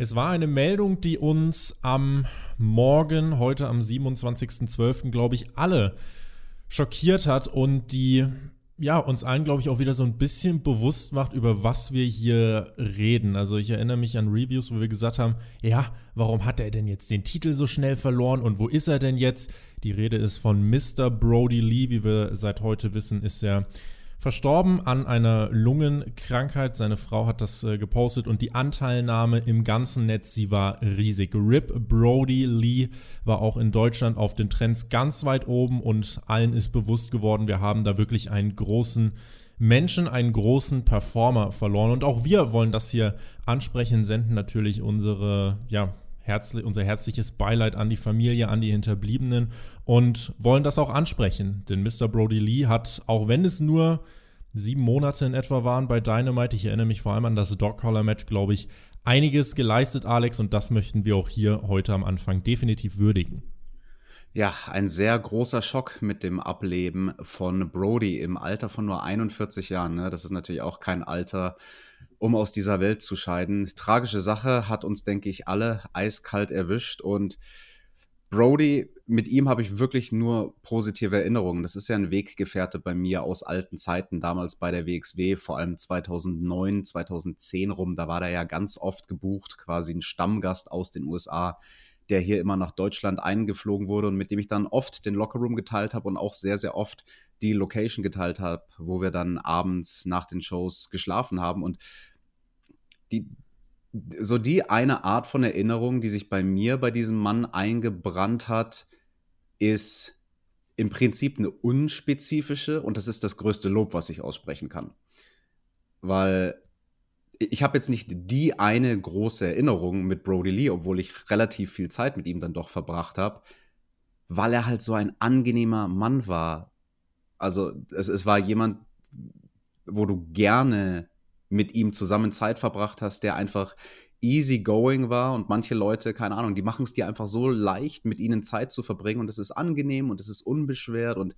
Es war eine Meldung, die uns am Morgen, heute am 27.12., glaube ich, alle schockiert hat und die ja, uns allen, glaube ich, auch wieder so ein bisschen bewusst macht, über was wir hier reden. Also ich erinnere mich an Reviews, wo wir gesagt haben, ja, warum hat er denn jetzt den Titel so schnell verloren und wo ist er denn jetzt? Die Rede ist von Mr. Brody Lee, wie wir seit heute wissen, ist er verstorben an einer Lungenkrankheit. Seine Frau hat das äh, gepostet und die Anteilnahme im ganzen Netz, sie war riesig. Rip Brody Lee war auch in Deutschland auf den Trends ganz weit oben und allen ist bewusst geworden, wir haben da wirklich einen großen Menschen, einen großen Performer verloren. Und auch wir wollen das hier ansprechen, senden natürlich unsere, ja, herzlich, unser herzliches Beileid an die Familie, an die Hinterbliebenen und wollen das auch ansprechen. Denn Mr. Brody Lee hat, auch wenn es nur sieben Monate in etwa waren bei Dynamite, ich erinnere mich vor allem an das Dog-Collar-Match, glaube ich, einiges geleistet, Alex, und das möchten wir auch hier heute am Anfang definitiv würdigen. Ja, ein sehr großer Schock mit dem Ableben von Brody im Alter von nur 41 Jahren. Ne? Das ist natürlich auch kein Alter, um aus dieser Welt zu scheiden. Tragische Sache hat uns, denke ich, alle eiskalt erwischt und Brody, mit ihm habe ich wirklich nur positive Erinnerungen. Das ist ja ein Weggefährte bei mir aus alten Zeiten, damals bei der WXW, vor allem 2009, 2010 rum. Da war er ja ganz oft gebucht, quasi ein Stammgast aus den USA, der hier immer nach Deutschland eingeflogen wurde und mit dem ich dann oft den Lockerroom geteilt habe und auch sehr, sehr oft die Location geteilt habe, wo wir dann abends nach den Shows geschlafen haben. Und die, so die eine Art von Erinnerung, die sich bei mir bei diesem Mann eingebrannt hat, ist im Prinzip eine unspezifische und das ist das größte Lob, was ich aussprechen kann. Weil ich habe jetzt nicht die eine große Erinnerung mit Brody Lee, obwohl ich relativ viel Zeit mit ihm dann doch verbracht habe, weil er halt so ein angenehmer Mann war. Also es, es war jemand, wo du gerne mit ihm zusammen Zeit verbracht hast, der einfach easy going war und manche Leute, keine Ahnung, die machen es dir einfach so leicht, mit ihnen Zeit zu verbringen und es ist angenehm und es ist unbeschwert und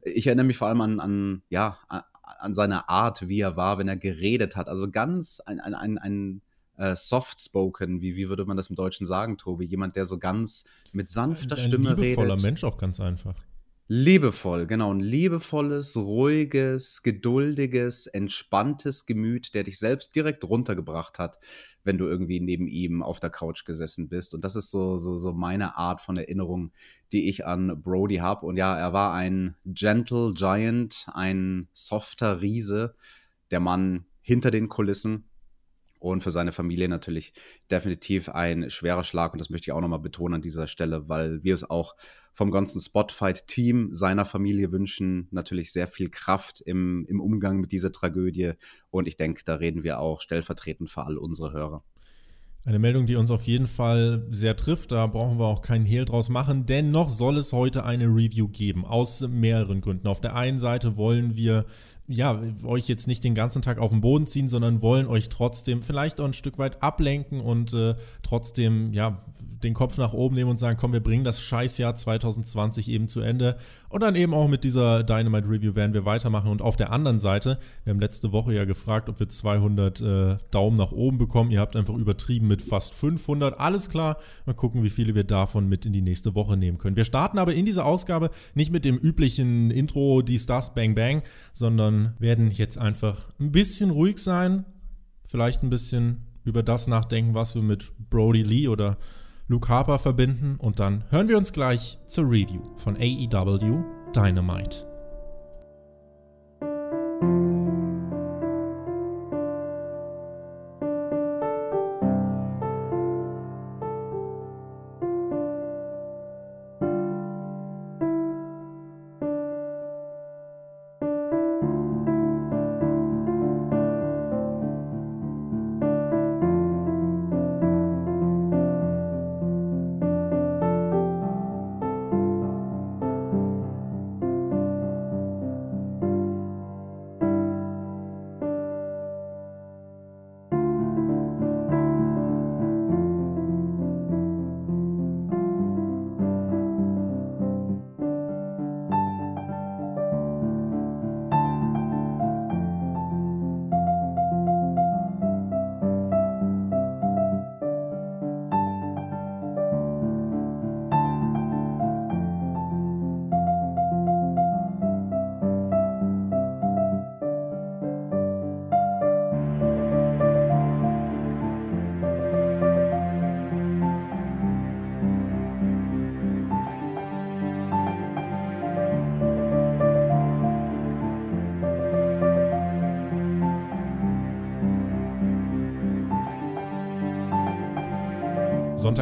ich erinnere mich vor allem an, an ja, an seine Art, wie er war, wenn er geredet hat. Also ganz ein, ein, ein, ein äh, soft-spoken, wie, wie würde man das im Deutschen sagen, Tobi? Jemand, der so ganz mit sanfter ein, Stimme redet. Ein liebevoller Mensch auch ganz einfach. Liebevoll, genau. Ein liebevolles, ruhiges, geduldiges, entspanntes Gemüt, der dich selbst direkt runtergebracht hat, wenn du irgendwie neben ihm auf der Couch gesessen bist. Und das ist so, so, so meine Art von Erinnerung, die ich an Brody habe. Und ja, er war ein Gentle Giant, ein softer Riese, der Mann hinter den Kulissen und für seine Familie natürlich definitiv ein schwerer Schlag. Und das möchte ich auch nochmal betonen an dieser Stelle, weil wir es auch vom ganzen Spotfight-Team seiner Familie wünschen. Natürlich sehr viel Kraft im, im Umgang mit dieser Tragödie. Und ich denke, da reden wir auch stellvertretend für all unsere Hörer. Eine Meldung, die uns auf jeden Fall sehr trifft, da brauchen wir auch keinen Hehl draus machen. Dennoch soll es heute eine Review geben, aus mehreren Gründen. Auf der einen Seite wollen wir ja, euch jetzt nicht den ganzen Tag auf den Boden ziehen, sondern wollen euch trotzdem vielleicht auch ein Stück weit ablenken und äh, trotzdem, ja, den Kopf nach oben nehmen und sagen, komm, wir bringen das Scheißjahr 2020 eben zu Ende. Und dann eben auch mit dieser Dynamite Review werden wir weitermachen. Und auf der anderen Seite, wir haben letzte Woche ja gefragt, ob wir 200 äh, Daumen nach oben bekommen. Ihr habt einfach übertrieben mit fast 500. Alles klar. Mal gucken, wie viele wir davon mit in die nächste Woche nehmen können. Wir starten aber in dieser Ausgabe nicht mit dem üblichen Intro, die Stars Bang Bang, sondern werden jetzt einfach ein bisschen ruhig sein, vielleicht ein bisschen über das nachdenken, was wir mit Brody Lee oder Luke Harper verbinden und dann hören wir uns gleich zur Review von AEW Dynamite.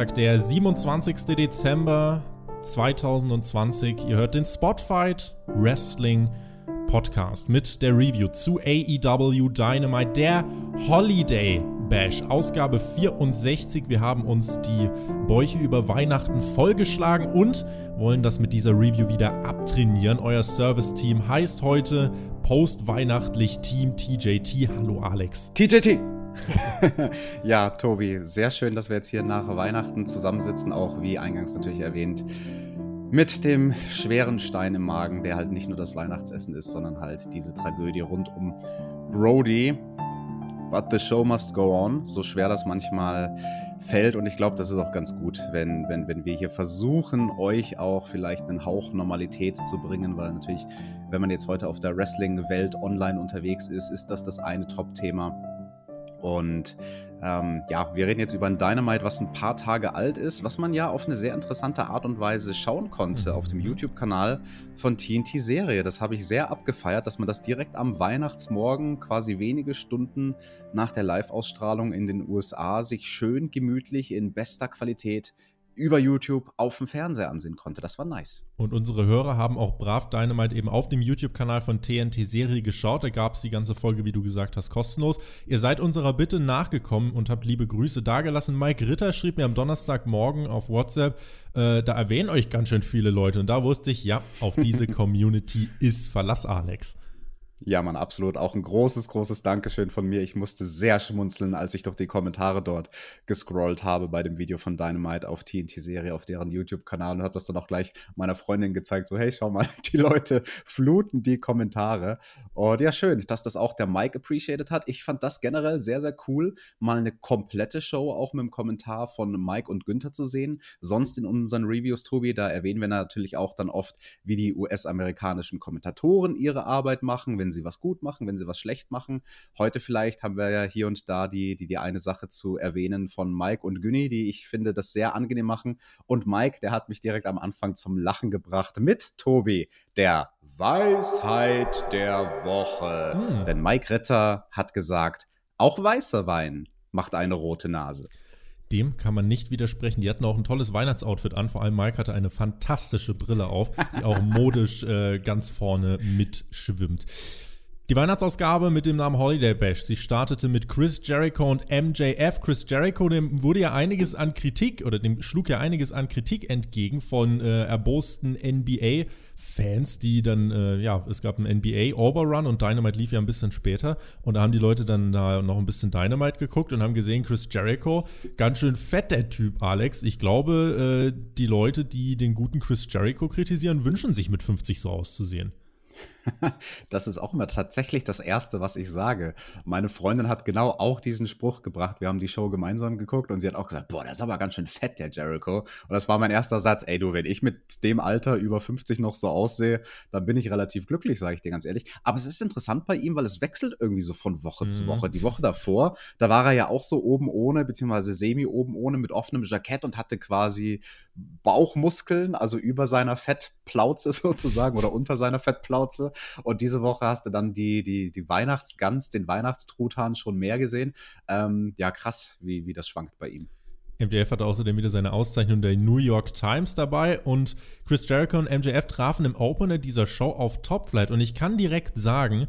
Sonntag, der 27. Dezember 2020. Ihr hört den Spotfight Wrestling Podcast mit der Review zu AEW Dynamite, der Holiday Bash, Ausgabe 64. Wir haben uns die Bäuche über Weihnachten vollgeschlagen und wollen das mit dieser Review wieder abtrainieren. Euer Service-Team heißt heute Postweihnachtlich Team TJT. Hallo Alex. TJT. ja, Tobi, sehr schön, dass wir jetzt hier nach Weihnachten zusammensitzen, auch wie eingangs natürlich erwähnt, mit dem schweren Stein im Magen, der halt nicht nur das Weihnachtsessen ist, sondern halt diese Tragödie rund um Brody. But the show must go on, so schwer das manchmal fällt. Und ich glaube, das ist auch ganz gut, wenn, wenn, wenn wir hier versuchen, euch auch vielleicht einen Hauch Normalität zu bringen, weil natürlich, wenn man jetzt heute auf der Wrestling-Welt online unterwegs ist, ist das das eine Top-Thema. Und ähm, ja, wir reden jetzt über ein Dynamite, was ein paar Tage alt ist, was man ja auf eine sehr interessante Art und Weise schauen konnte auf dem mhm. YouTube-Kanal von TNT Serie. Das habe ich sehr abgefeiert, dass man das direkt am Weihnachtsmorgen, quasi wenige Stunden nach der Live-Ausstrahlung in den USA, sich schön gemütlich in bester Qualität über YouTube auf dem Fernseher ansehen konnte. Das war nice. Und unsere Hörer haben auch brav Dynamite eben auf dem YouTube-Kanal von TNT Serie geschaut. Da gab es die ganze Folge, wie du gesagt hast, kostenlos. Ihr seid unserer Bitte nachgekommen und habt liebe Grüße dagelassen. Mike Ritter schrieb mir am Donnerstagmorgen auf WhatsApp, äh, da erwähnen euch ganz schön viele Leute. Und da wusste ich, ja, auf diese Community ist Verlass, Alex. Ja, man, absolut. Auch ein großes, großes Dankeschön von mir. Ich musste sehr schmunzeln, als ich durch die Kommentare dort gescrollt habe bei dem Video von Dynamite auf TNT-Serie, auf deren YouTube-Kanal und habe das dann auch gleich meiner Freundin gezeigt. So, hey, schau mal, die Leute fluten die Kommentare. Und ja, schön, dass das auch der Mike appreciated hat. Ich fand das generell sehr, sehr cool, mal eine komplette Show auch mit dem Kommentar von Mike und Günther zu sehen. Sonst in unseren Reviews, Tobi, da erwähnen wir natürlich auch dann oft, wie die US-amerikanischen Kommentatoren ihre Arbeit machen, wenn wenn sie was gut machen, wenn sie was schlecht machen. Heute vielleicht haben wir ja hier und da die, die, die eine Sache zu erwähnen von Mike und Günni, die ich finde, das sehr angenehm machen. Und Mike, der hat mich direkt am Anfang zum Lachen gebracht mit Tobi, der Weisheit der Woche. Hm. Denn Mike Ritter hat gesagt, auch weißer Wein macht eine rote Nase. Dem kann man nicht widersprechen. Die hatten auch ein tolles Weihnachtsoutfit an. Vor allem Mike hatte eine fantastische Brille auf, die auch modisch äh, ganz vorne mitschwimmt. Die Weihnachtsausgabe mit dem Namen Holiday Bash. Sie startete mit Chris Jericho und MJF. Chris Jericho, dem wurde ja einiges an Kritik oder dem schlug ja einiges an Kritik entgegen von äh, erbosten NBA-Fans, die dann, äh, ja, es gab einen NBA-Overrun und Dynamite lief ja ein bisschen später. Und da haben die Leute dann da noch ein bisschen Dynamite geguckt und haben gesehen, Chris Jericho, ganz schön fett der Typ, Alex. Ich glaube, äh, die Leute, die den guten Chris Jericho kritisieren, wünschen sich mit 50 so auszusehen. Das ist auch immer tatsächlich das Erste, was ich sage. Meine Freundin hat genau auch diesen Spruch gebracht. Wir haben die Show gemeinsam geguckt und sie hat auch gesagt, boah, der ist aber ganz schön fett, der Jericho. Und das war mein erster Satz. Ey, du, wenn ich mit dem Alter über 50 noch so aussehe, dann bin ich relativ glücklich, sage ich dir ganz ehrlich. Aber es ist interessant bei ihm, weil es wechselt irgendwie so von Woche mhm. zu Woche. Die Woche davor, da war er ja auch so oben ohne, beziehungsweise semi oben ohne mit offenem Jackett und hatte quasi Bauchmuskeln, also über seiner Fettplauze sozusagen oder unter seiner Fettplauze. Und diese Woche hast du dann die, die, die Weihnachtsgans, den Weihnachtstruthahn schon mehr gesehen. Ähm, ja, krass, wie, wie das schwankt bei ihm. MJF hatte außerdem wieder seine Auszeichnung der New York Times dabei und Chris Jericho und MJF trafen im Opener dieser Show auf Top Flight und ich kann direkt sagen,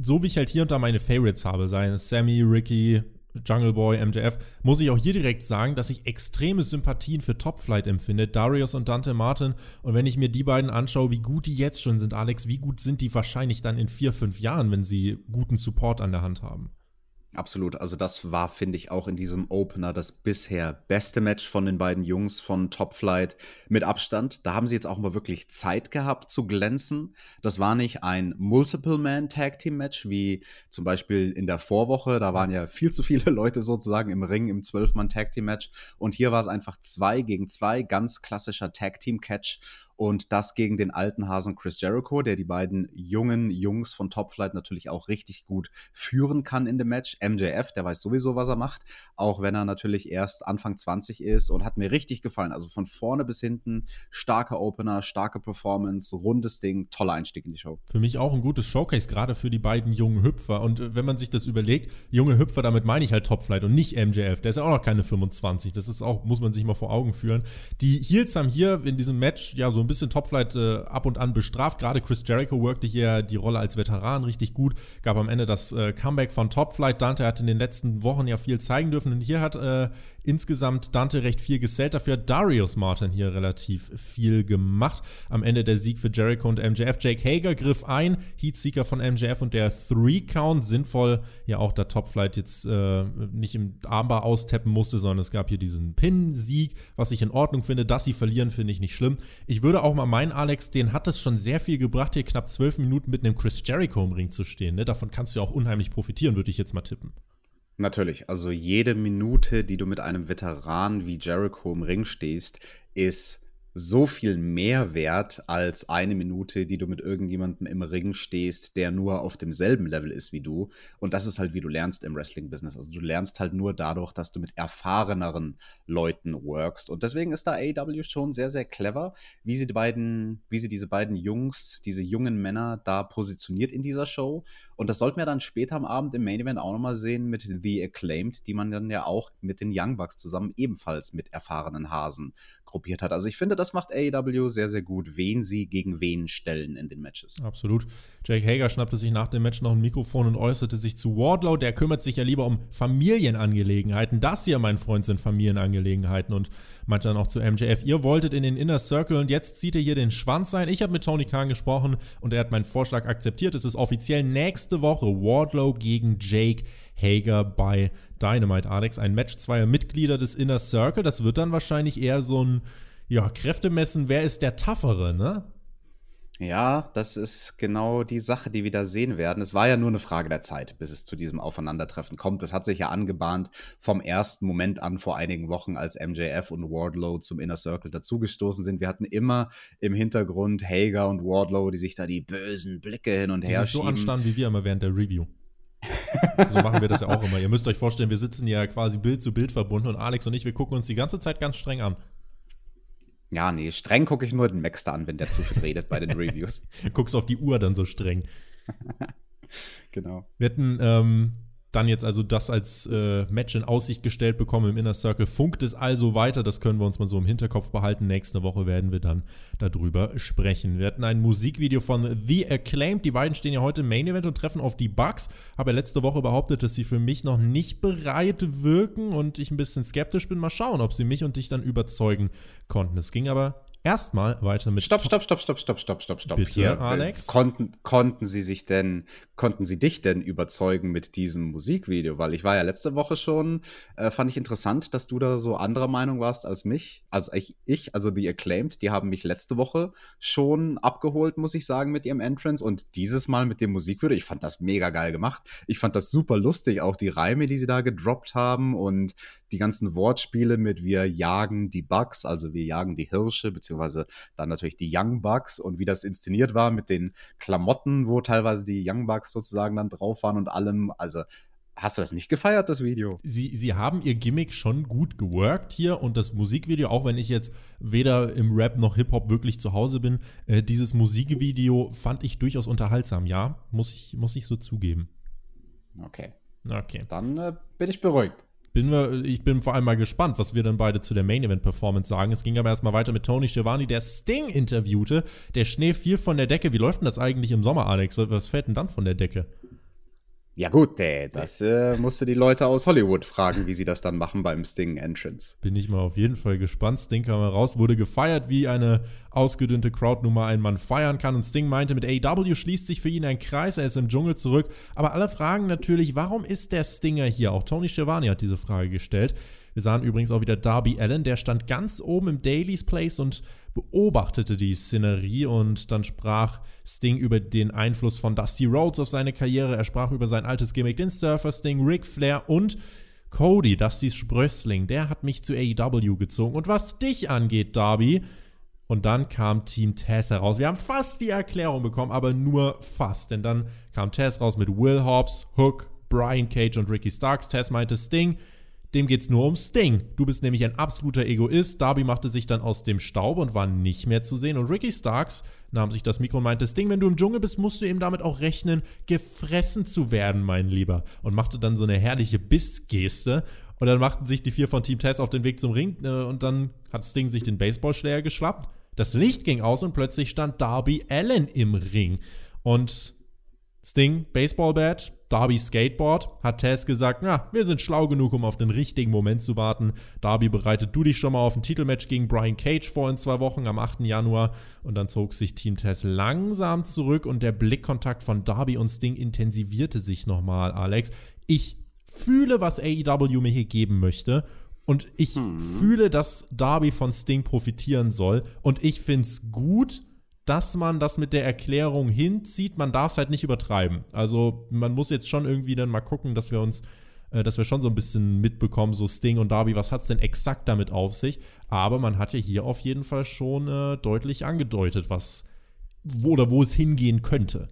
so wie ich halt hier und da meine Favorites habe, seien Sammy, Ricky, Jungle Boy, MJF, muss ich auch hier direkt sagen, dass ich extreme Sympathien für Top Flight empfinde. Darius und Dante Martin. Und wenn ich mir die beiden anschaue, wie gut die jetzt schon sind, Alex, wie gut sind die wahrscheinlich dann in vier, fünf Jahren, wenn sie guten Support an der Hand haben? Absolut. Also das war, finde ich, auch in diesem Opener das bisher beste Match von den beiden Jungs von Top Flight mit Abstand. Da haben sie jetzt auch mal wirklich Zeit gehabt zu glänzen. Das war nicht ein Multiple-Man-Tag-Team-Match wie zum Beispiel in der Vorwoche. Da waren ja viel zu viele Leute sozusagen im Ring im 12-Mann-Tag-Team-Match. Und hier war es einfach zwei gegen zwei, ganz klassischer Tag-Team-Catch. Und das gegen den alten Hasen Chris Jericho, der die beiden jungen Jungs von Top Flight natürlich auch richtig gut führen kann in dem Match. MJF, der weiß sowieso, was er macht, auch wenn er natürlich erst Anfang 20 ist und hat mir richtig gefallen. Also von vorne bis hinten starker Opener, starke Performance, rundes Ding, toller Einstieg in die Show. Für mich auch ein gutes Showcase, gerade für die beiden jungen Hüpfer. Und äh, wenn man sich das überlegt, junge Hüpfer, damit meine ich halt Top Flight und nicht MJF. Der ist ja auch noch keine 25. Das ist auch, muss man sich mal vor Augen führen. Die Heels haben hier in diesem Match ja so ein bisschen Top Flight äh, ab und an bestraft. Gerade Chris Jericho workte hier die Rolle als Veteran richtig gut. Gab am Ende das äh, Comeback von Top Flight. Dante hat in den letzten Wochen ja viel zeigen dürfen. Und hier hat äh, insgesamt Dante recht viel gesellt. Dafür hat Darius Martin hier relativ viel gemacht. Am Ende der Sieg für Jericho und MJF. Jake Hager griff ein. Heatseeker von MJF und der Three-Count. Sinnvoll, ja auch da Top Flight jetzt äh, nicht im Armbar austappen musste, sondern es gab hier diesen Pin-Sieg, was ich in Ordnung finde. Dass sie verlieren, finde ich nicht schlimm. Ich würde auch mal meinen, Alex, den hat es schon sehr viel gebracht, hier knapp zwölf Minuten mit einem Chris Jericho im Ring zu stehen. Ne? Davon kannst du ja auch unheimlich profitieren, würde ich jetzt mal tippen. Natürlich, also jede Minute, die du mit einem Veteran wie Jericho im Ring stehst, ist so viel mehr wert als eine Minute, die du mit irgendjemandem im Ring stehst, der nur auf demselben Level ist wie du. Und das ist halt, wie du lernst im Wrestling-Business. Also du lernst halt nur dadurch, dass du mit erfahreneren Leuten workst. Und deswegen ist da AEW schon sehr, sehr clever, wie sie die beiden, wie sie diese beiden Jungs, diese jungen Männer da positioniert in dieser Show. Und das sollten wir dann später am Abend im Main Event auch nochmal sehen mit The Acclaimed, die man dann ja auch mit den Young Bucks zusammen ebenfalls mit erfahrenen Hasen gruppiert hat. Also ich finde, das macht AEW sehr, sehr gut, wen sie gegen wen stellen in den Matches. Absolut. Jake Hager schnappte sich nach dem Match noch ein Mikrofon und äußerte sich zu Wardlow. Der kümmert sich ja lieber um Familienangelegenheiten. Das hier, mein Freund, sind Familienangelegenheiten. Und meinte dann auch zu MJF, ihr wolltet in den Inner Circle und jetzt zieht ihr hier den Schwanz ein. Ich habe mit Tony Khan gesprochen und er hat meinen Vorschlag akzeptiert. Es ist offiziell nächste Woche Wardlow gegen Jake Hager bei Dynamite Alex. Ein Match zweier Mitglieder des Inner Circle. Das wird dann wahrscheinlich eher so ein ja, Kräftemessen, wer ist der Taffere, ne? Ja, das ist genau die Sache, die wir da sehen werden. Es war ja nur eine Frage der Zeit, bis es zu diesem Aufeinandertreffen kommt. Das hat sich ja angebahnt vom ersten Moment an vor einigen Wochen, als MJF und Wardlow zum Inner Circle dazugestoßen sind. Wir hatten immer im Hintergrund Hager und Wardlow, die sich da die bösen Blicke hin und her die schieben. so anstanden wie wir immer während der Review. so machen wir das ja auch immer. Ihr müsst euch vorstellen, wir sitzen ja quasi Bild zu Bild verbunden und Alex und ich, wir gucken uns die ganze Zeit ganz streng an. Ja, nee, streng gucke ich nur den Maxter an, wenn der zu viel redet bei den Reviews. Guckst auf die Uhr dann so streng. genau. Wir hatten ähm, dann jetzt also das als äh, Match in Aussicht gestellt bekommen im Inner Circle. Funkt es also weiter, das können wir uns mal so im Hinterkopf behalten. Nächste Woche werden wir dann darüber sprechen. Wir hatten ein Musikvideo von The Acclaimed. Die beiden stehen ja heute im Main Event und treffen auf die Bugs. Habe ja letzte Woche behauptet, dass sie für mich noch nicht bereit wirken und ich ein bisschen skeptisch bin. Mal schauen, ob sie mich und dich dann überzeugen konnten. Es ging aber erstmal weiter mit. Stopp, stopp, stopp, stopp, stopp, stopp, stopp, stopp. Bitte, Hier, Alex? Konnten, konnten sie sich denn, konnten sie dich denn überzeugen mit diesem Musikvideo? Weil ich war ja letzte Woche schon, äh, fand ich interessant, dass du da so anderer Meinung warst als mich, als ich, ich, also The Acclaimed, die haben mich letzte Woche schon abgeholt, muss ich sagen, mit ihrem Entrance und dieses Mal mit dem Musikvideo. Ich fand das mega geil gemacht. Ich fand das super lustig, auch die Reime, die sie da gedroppt haben und die ganzen Wortspiele mit wir jagen die Bugs, also wir jagen die Hirsche, beziehungsweise beziehungsweise dann natürlich die Young Bucks und wie das inszeniert war mit den Klamotten, wo teilweise die Young Bucks sozusagen dann drauf waren und allem. Also Hast du das nicht gefeiert, das Video? Sie, sie haben ihr Gimmick schon gut geworkt hier und das Musikvideo, auch wenn ich jetzt weder im Rap noch Hip-Hop wirklich zu Hause bin, äh, dieses Musikvideo fand ich durchaus unterhaltsam, ja, muss ich, muss ich so zugeben. Okay. Okay. Dann äh, bin ich beruhigt bin ich bin vor allem mal gespannt, was wir dann beide zu der Main Event Performance sagen. Es ging aber erstmal weiter mit Tony Schiavone, der Sting interviewte. Der Schnee fiel von der Decke. Wie läuft denn das eigentlich im Sommer, Alex? Was fällt denn dann von der Decke? Ja gut, äh, das äh, musst du die Leute aus Hollywood fragen, wie sie das dann machen beim Sting Entrance. Bin ich mal auf jeden Fall gespannt. Sting kam raus, wurde gefeiert, wie eine ausgedünnte Crowd-Nummer ein Mann feiern kann. Und Sting meinte, mit AEW schließt sich für ihn ein Kreis, er ist im Dschungel zurück. Aber alle fragen natürlich, warum ist der Stinger hier? Auch Tony Schiavone hat diese Frage gestellt. Wir sahen übrigens auch wieder Darby Allen, der stand ganz oben im Daily's Place und beobachtete die Szenerie und dann sprach Sting über den Einfluss von Dusty Rhodes auf seine Karriere. Er sprach über sein altes Gimmick, den Surfer Sting, Ric Flair und Cody, Dustys Sprössling. Der hat mich zu AEW gezogen. Und was dich angeht, Darby, Und dann kam Team Taz heraus. Wir haben fast die Erklärung bekommen, aber nur fast. Denn dann kam Taz raus mit Will Hobbs, Hook, Brian Cage und Ricky Starks. Taz meinte Sting, dem geht's nur um Sting. Du bist nämlich ein absoluter Egoist. Darby machte sich dann aus dem Staub und war nicht mehr zu sehen. Und Ricky Starks nahm sich das Mikro und meinte, Sting, wenn du im Dschungel bist, musst du eben damit auch rechnen, gefressen zu werden, mein Lieber. Und machte dann so eine herrliche Bissgeste. Und dann machten sich die vier von Team Tess auf den Weg zum Ring äh, und dann hat Sting sich den Baseballschläger geschlappt. Das Licht ging aus und plötzlich stand Darby Allen im Ring. Und Sting, Baseballbat, Darby Skateboard, hat Taz gesagt, na, wir sind schlau genug, um auf den richtigen Moment zu warten. Darby bereitet du dich schon mal auf ein Titelmatch gegen Brian Cage vor in zwei Wochen am 8. Januar und dann zog sich Team Taz langsam zurück und der Blickkontakt von Darby und Sting intensivierte sich nochmal, Alex. Ich fühle, was AEW mir hier geben möchte und ich hm. fühle, dass Darby von Sting profitieren soll und ich finde es gut, dass man das mit der Erklärung hinzieht. Man darf es halt nicht übertreiben. Also man muss jetzt schon irgendwie dann mal gucken, dass wir uns, äh, dass wir schon so ein bisschen mitbekommen, so Sting und Darby, was hat es denn exakt damit auf sich? Aber man hat ja hier auf jeden Fall schon äh, deutlich angedeutet, was wo oder wo es hingehen könnte.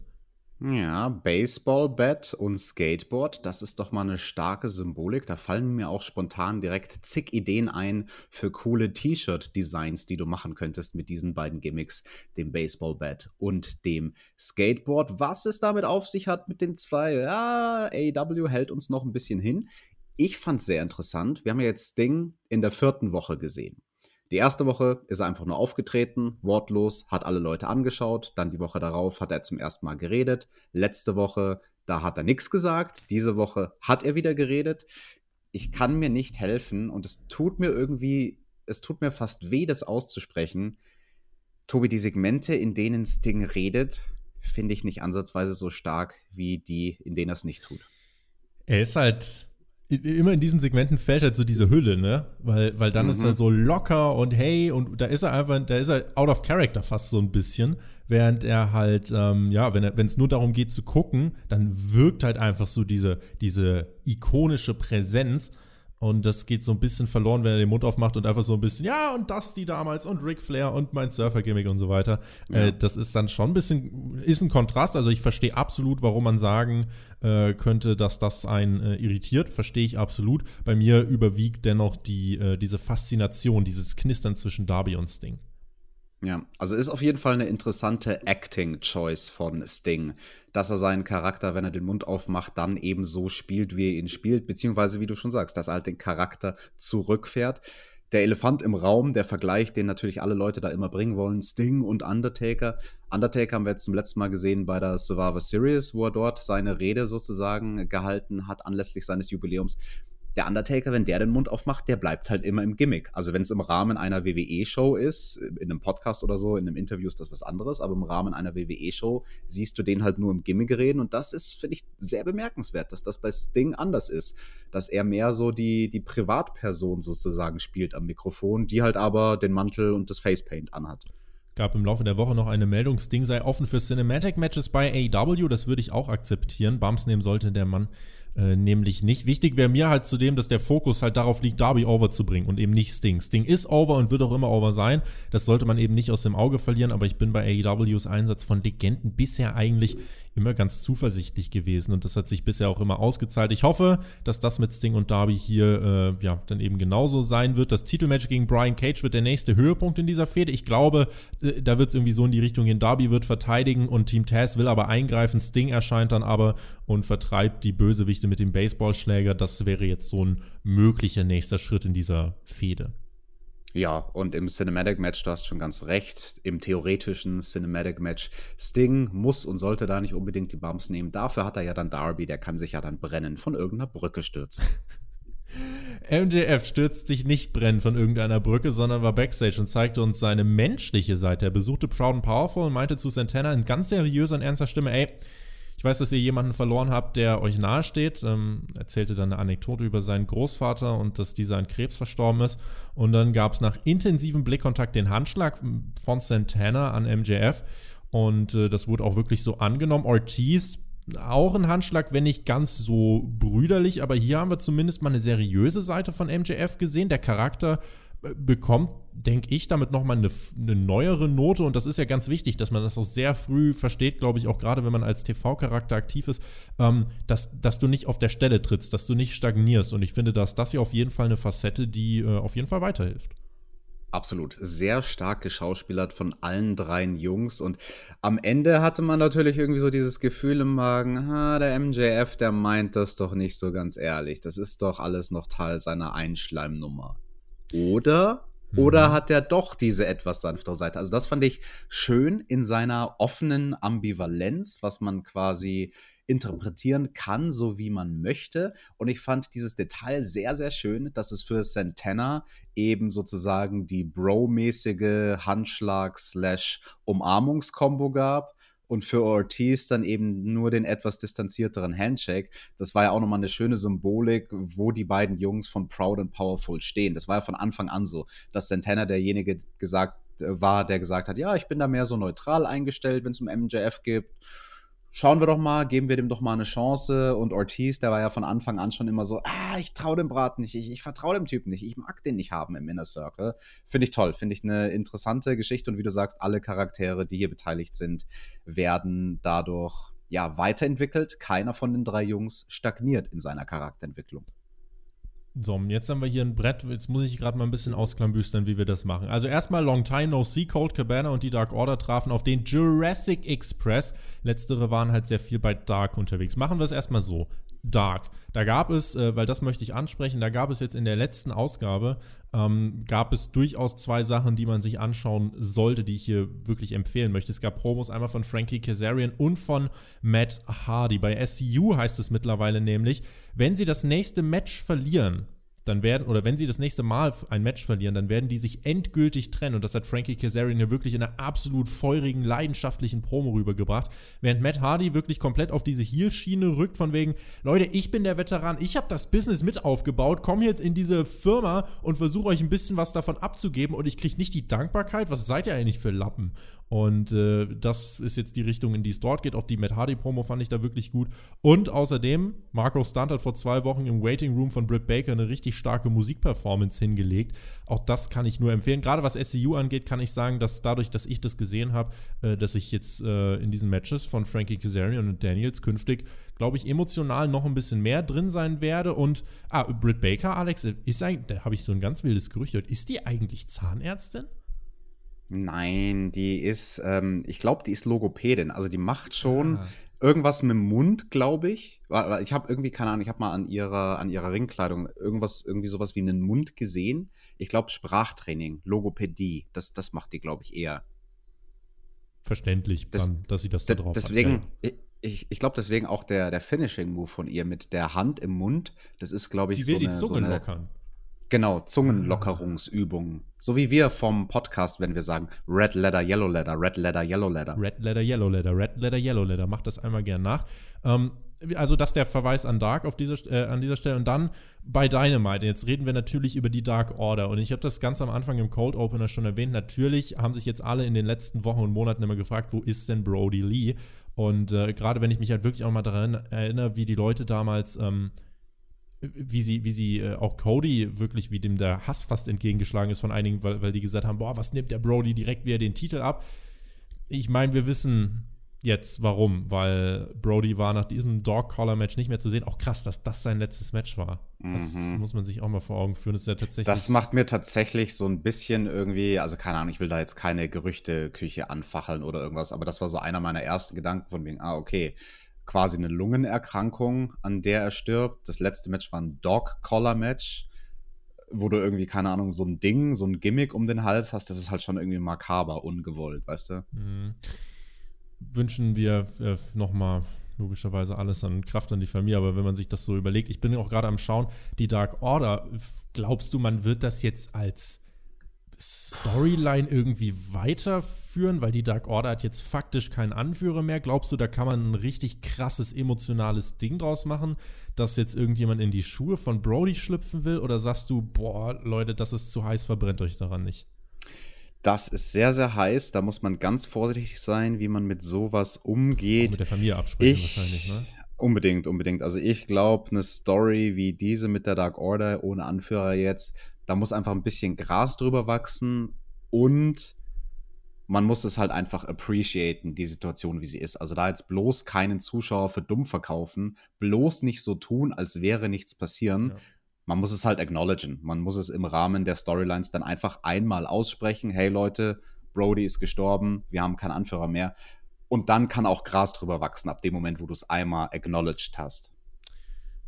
Ja, Baseball-Bat und Skateboard, das ist doch mal eine starke Symbolik. Da fallen mir auch spontan direkt zig Ideen ein für coole T-Shirt-Designs, die du machen könntest mit diesen beiden Gimmicks, dem Baseball-Bat und dem Skateboard. Was es damit auf sich hat mit den zwei, ja, AW hält uns noch ein bisschen hin. Ich fand es sehr interessant. Wir haben ja jetzt Sting in der vierten Woche gesehen. Die erste Woche ist er einfach nur aufgetreten, wortlos, hat alle Leute angeschaut. Dann die Woche darauf hat er zum ersten Mal geredet. Letzte Woche, da hat er nichts gesagt. Diese Woche hat er wieder geredet. Ich kann mir nicht helfen und es tut mir irgendwie, es tut mir fast weh, das auszusprechen. Tobi, die Segmente, in denen Sting redet, finde ich nicht ansatzweise so stark wie die, in denen er es nicht tut. Er ist halt immer in diesen Segmenten fällt halt so diese Hülle, ne? Weil, weil dann mhm. ist er so locker und hey, und da ist er einfach, da ist er out of character fast so ein bisschen. Während er halt, ähm, ja, wenn es nur darum geht zu gucken, dann wirkt halt einfach so diese, diese ikonische Präsenz. Und das geht so ein bisschen verloren, wenn er den Mund aufmacht und einfach so ein bisschen, ja, und Dusty damals und Ric Flair und mein Surfer-Gimmick und so weiter. Ja. Äh, das ist dann schon ein bisschen, ist ein Kontrast. Also ich verstehe absolut, warum man sagen äh, könnte, dass das einen äh, irritiert. Verstehe ich absolut. Bei mir überwiegt dennoch die, äh, diese Faszination, dieses Knistern zwischen Darby und Sting. Ja, also ist auf jeden Fall eine interessante Acting-Choice von Sting, dass er seinen Charakter, wenn er den Mund aufmacht, dann eben so spielt, wie er ihn spielt, beziehungsweise, wie du schon sagst, dass er halt den Charakter zurückfährt. Der Elefant im Raum, der Vergleich, den natürlich alle Leute da immer bringen wollen, Sting und Undertaker. Undertaker haben wir jetzt zum letzten Mal gesehen bei der Survivor Series, wo er dort seine Rede sozusagen gehalten hat anlässlich seines Jubiläums der Undertaker, wenn der den Mund aufmacht, der bleibt halt immer im Gimmick. Also wenn es im Rahmen einer WWE-Show ist, in einem Podcast oder so, in einem Interview ist das was anderes, aber im Rahmen einer WWE-Show siehst du den halt nur im Gimmick reden und das ist, finde ich, sehr bemerkenswert, dass das bei Sting anders ist. Dass er mehr so die, die Privatperson sozusagen spielt am Mikrofon, die halt aber den Mantel und das Facepaint anhat gab im Laufe der Woche noch eine Meldung, Sting sei offen für Cinematic Matches bei AEW. Das würde ich auch akzeptieren. Bums nehmen sollte der Mann äh, nämlich nicht. Wichtig wäre mir halt zudem, dass der Fokus halt darauf liegt, Darby over zu bringen und eben nicht Sting. Sting ist over und wird auch immer over sein. Das sollte man eben nicht aus dem Auge verlieren, aber ich bin bei AEWs Einsatz von Legenden bisher eigentlich immer ganz zuversichtlich gewesen und das hat sich bisher auch immer ausgezahlt. Ich hoffe, dass das mit Sting und Darby hier äh, ja dann eben genauso sein wird. Das Titelmatch gegen Brian Cage wird der nächste Höhepunkt in dieser Fehde. Ich glaube, äh, da wird es irgendwie so in die Richtung gehen. Darby wird verteidigen und Team Taz will aber eingreifen. Sting erscheint dann aber und vertreibt die Bösewichte mit dem Baseballschläger. Das wäre jetzt so ein möglicher nächster Schritt in dieser Fehde. Ja, und im Cinematic Match, du hast schon ganz recht, im theoretischen Cinematic Match, Sting muss und sollte da nicht unbedingt die Bumps nehmen. Dafür hat er ja dann Darby, der kann sich ja dann brennen, von irgendeiner Brücke stürzen. MJF stürzt sich nicht brennend von irgendeiner Brücke, sondern war backstage und zeigte uns seine menschliche Seite. Er besuchte Proud and Powerful und meinte zu Santana in ganz seriöser und ernster Stimme, ey, ich weiß, dass ihr jemanden verloren habt, der euch nahesteht. Ähm, erzählte dann eine Anekdote über seinen Großvater und dass dieser an Krebs verstorben ist. Und dann gab es nach intensivem Blickkontakt den Handschlag von Santana an MJF. Und äh, das wurde auch wirklich so angenommen. Ortiz auch ein Handschlag, wenn nicht ganz so brüderlich, aber hier haben wir zumindest mal eine seriöse Seite von MJF gesehen. Der Charakter bekommt, denke ich, damit nochmal eine, eine neuere Note. Und das ist ja ganz wichtig, dass man das auch sehr früh versteht, glaube ich, auch gerade wenn man als TV-Charakter aktiv ist, ähm, dass, dass du nicht auf der Stelle trittst, dass du nicht stagnierst. Und ich finde, dass das hier auf jeden Fall eine Facette, die äh, auf jeden Fall weiterhilft. Absolut. Sehr stark geschauspielert von allen dreien Jungs. Und am Ende hatte man natürlich irgendwie so dieses Gefühl im Magen, ah, der MJF, der meint das doch nicht so ganz ehrlich. Das ist doch alles noch Teil seiner Einschleimnummer. Oder? Mhm. Oder hat er doch diese etwas sanftere Seite? Also das fand ich schön in seiner offenen Ambivalenz, was man quasi interpretieren kann, so wie man möchte. Und ich fand dieses Detail sehr, sehr schön, dass es für Santana eben sozusagen die Bro-mäßige Handschlag-Umarmungskombo gab und für Ortiz dann eben nur den etwas distanzierteren Handshake. Das war ja auch nochmal eine schöne Symbolik, wo die beiden Jungs von Proud and Powerful stehen. Das war ja von Anfang an so, dass Santana derjenige gesagt äh, war, der gesagt hat, ja, ich bin da mehr so neutral eingestellt, wenn es um MJF geht schauen wir doch mal, geben wir dem doch mal eine Chance. Und Ortiz, der war ja von Anfang an schon immer so, ah, ich traue dem Brat nicht, ich, ich vertraue dem Typen nicht, ich mag den nicht haben im Inner Circle. Finde ich toll, finde ich eine interessante Geschichte. Und wie du sagst, alle Charaktere, die hier beteiligt sind, werden dadurch ja weiterentwickelt. Keiner von den drei Jungs stagniert in seiner Charakterentwicklung. So, jetzt haben wir hier ein Brett. Jetzt muss ich gerade mal ein bisschen ausklambüstern, wie wir das machen. Also erstmal Long Time No See, Cold Cabana und die Dark Order trafen auf den Jurassic Express. Letztere waren halt sehr viel bei Dark unterwegs. Machen wir es erstmal so. Dark. Da gab es, äh, weil das möchte ich ansprechen, da gab es jetzt in der letzten Ausgabe, ähm, gab es durchaus zwei Sachen, die man sich anschauen sollte, die ich hier wirklich empfehlen möchte. Es gab Promos einmal von Frankie Kazarian und von Matt Hardy. Bei SCU heißt es mittlerweile nämlich, wenn sie das nächste Match verlieren, dann werden, oder wenn sie das nächste Mal ein Match verlieren, dann werden die sich endgültig trennen. Und das hat Frankie Kazarian ja wirklich in einer absolut feurigen, leidenschaftlichen Promo rübergebracht. Während Matt Hardy wirklich komplett auf diese Heel-Schiene rückt, von wegen, Leute, ich bin der Veteran, ich habe das Business mit aufgebaut, komme jetzt in diese Firma und versuche euch ein bisschen was davon abzugeben und ich kriege nicht die Dankbarkeit. Was seid ihr eigentlich für Lappen? Und äh, das ist jetzt die Richtung, in die es dort geht. Auch die Matt Hardy-Promo fand ich da wirklich gut. Und außerdem, Marco Stunt hat vor zwei Wochen im Waiting Room von Britt Baker eine richtig starke Musikperformance hingelegt. Auch das kann ich nur empfehlen. Gerade was SCU angeht, kann ich sagen, dass dadurch, dass ich das gesehen habe, äh, dass ich jetzt äh, in diesen Matches von Frankie Kazarian und Daniels künftig, glaube ich, emotional noch ein bisschen mehr drin sein werde. Und, ah, Britt Baker, Alex, ist eigentlich, da habe ich so ein ganz wildes Gerücht gehört. Ist die eigentlich Zahnärztin? Nein, die ist, ähm, ich glaube, die ist Logopädin. Also die macht schon ah. irgendwas mit dem Mund, glaube ich. Ich habe irgendwie, keine Ahnung, ich habe mal an ihrer, an ihrer Ringkleidung irgendwas, irgendwie sowas wie einen Mund gesehen. Ich glaube, Sprachtraining, Logopädie, das, das macht die, glaube ich, eher. Verständlich, das, dann, dass sie das da drauf deswegen, hat. Deswegen, ich, ich glaube, deswegen auch der, der Finishing-Move von ihr mit der Hand im Mund, das ist, glaube ich, sie will so die eine, Zunge so eine, lockern. Genau, Zungenlockerungsübungen. So wie wir vom Podcast, wenn wir sagen Red Letter, Yellow Letter, Red Letter, Yellow Letter. Red Letter, Yellow Letter, Red Letter, Yellow Letter. Macht das einmal gern nach. Ähm, also das der Verweis an Dark auf dieser, äh, an dieser Stelle. Und dann bei Dynamite. Jetzt reden wir natürlich über die Dark Order. Und ich habe das ganz am Anfang im Cold Opener schon erwähnt. Natürlich haben sich jetzt alle in den letzten Wochen und Monaten immer gefragt, wo ist denn Brody Lee? Und äh, gerade wenn ich mich halt wirklich auch mal daran erinnere, wie die Leute damals ähm, wie sie, wie sie äh, auch Cody wirklich, wie dem der Hass fast entgegengeschlagen ist von einigen, weil, weil die gesagt haben, boah, was nimmt der Brody direkt wieder den Titel ab? Ich meine, wir wissen jetzt warum, weil Brody war nach diesem Dog-Collar-Match nicht mehr zu sehen. Auch krass, dass das sein letztes Match war. Das mhm. muss man sich auch mal vor Augen führen. Das ist ja tatsächlich. Das macht mir tatsächlich so ein bisschen irgendwie, also keine Ahnung, ich will da jetzt keine Gerüchteküche anfacheln oder irgendwas, aber das war so einer meiner ersten Gedanken von wegen, ah, okay, quasi eine Lungenerkrankung, an der er stirbt. Das letzte Match war ein Dog-Collar-Match, wo du irgendwie, keine Ahnung, so ein Ding, so ein Gimmick um den Hals hast. Das ist halt schon irgendwie makaber, ungewollt, weißt du? Mhm. Wünschen wir äh, nochmal logischerweise alles an Kraft an die Familie, aber wenn man sich das so überlegt, ich bin auch gerade am Schauen, die Dark Order, glaubst du, man wird das jetzt als Storyline irgendwie weiterführen, weil die Dark Order hat jetzt faktisch keinen Anführer mehr. Glaubst du, da kann man ein richtig krasses emotionales Ding draus machen, dass jetzt irgendjemand in die Schuhe von Brody schlüpfen will? Oder sagst du, boah, Leute, das ist zu heiß, verbrennt euch daran nicht? Das ist sehr, sehr heiß. Da muss man ganz vorsichtig sein, wie man mit sowas umgeht. Auch mit der Familie absprechen ich, wahrscheinlich, ne? Unbedingt, unbedingt. Also ich glaube, eine Story wie diese mit der Dark Order ohne Anführer jetzt, Da muss einfach ein bisschen Gras drüber wachsen und man muss es halt einfach appreciaten, die Situation, wie sie ist. Also da jetzt bloß keinen Zuschauer für dumm verkaufen, bloß nicht so tun, als wäre nichts passieren. Ja. Man muss es halt acknowledgen. Man muss es im Rahmen der Storylines dann einfach einmal aussprechen. Hey Leute, Brody ist gestorben, wir haben keinen Anführer mehr. Und dann kann auch Gras drüber wachsen, ab dem Moment, wo du es einmal acknowledged hast.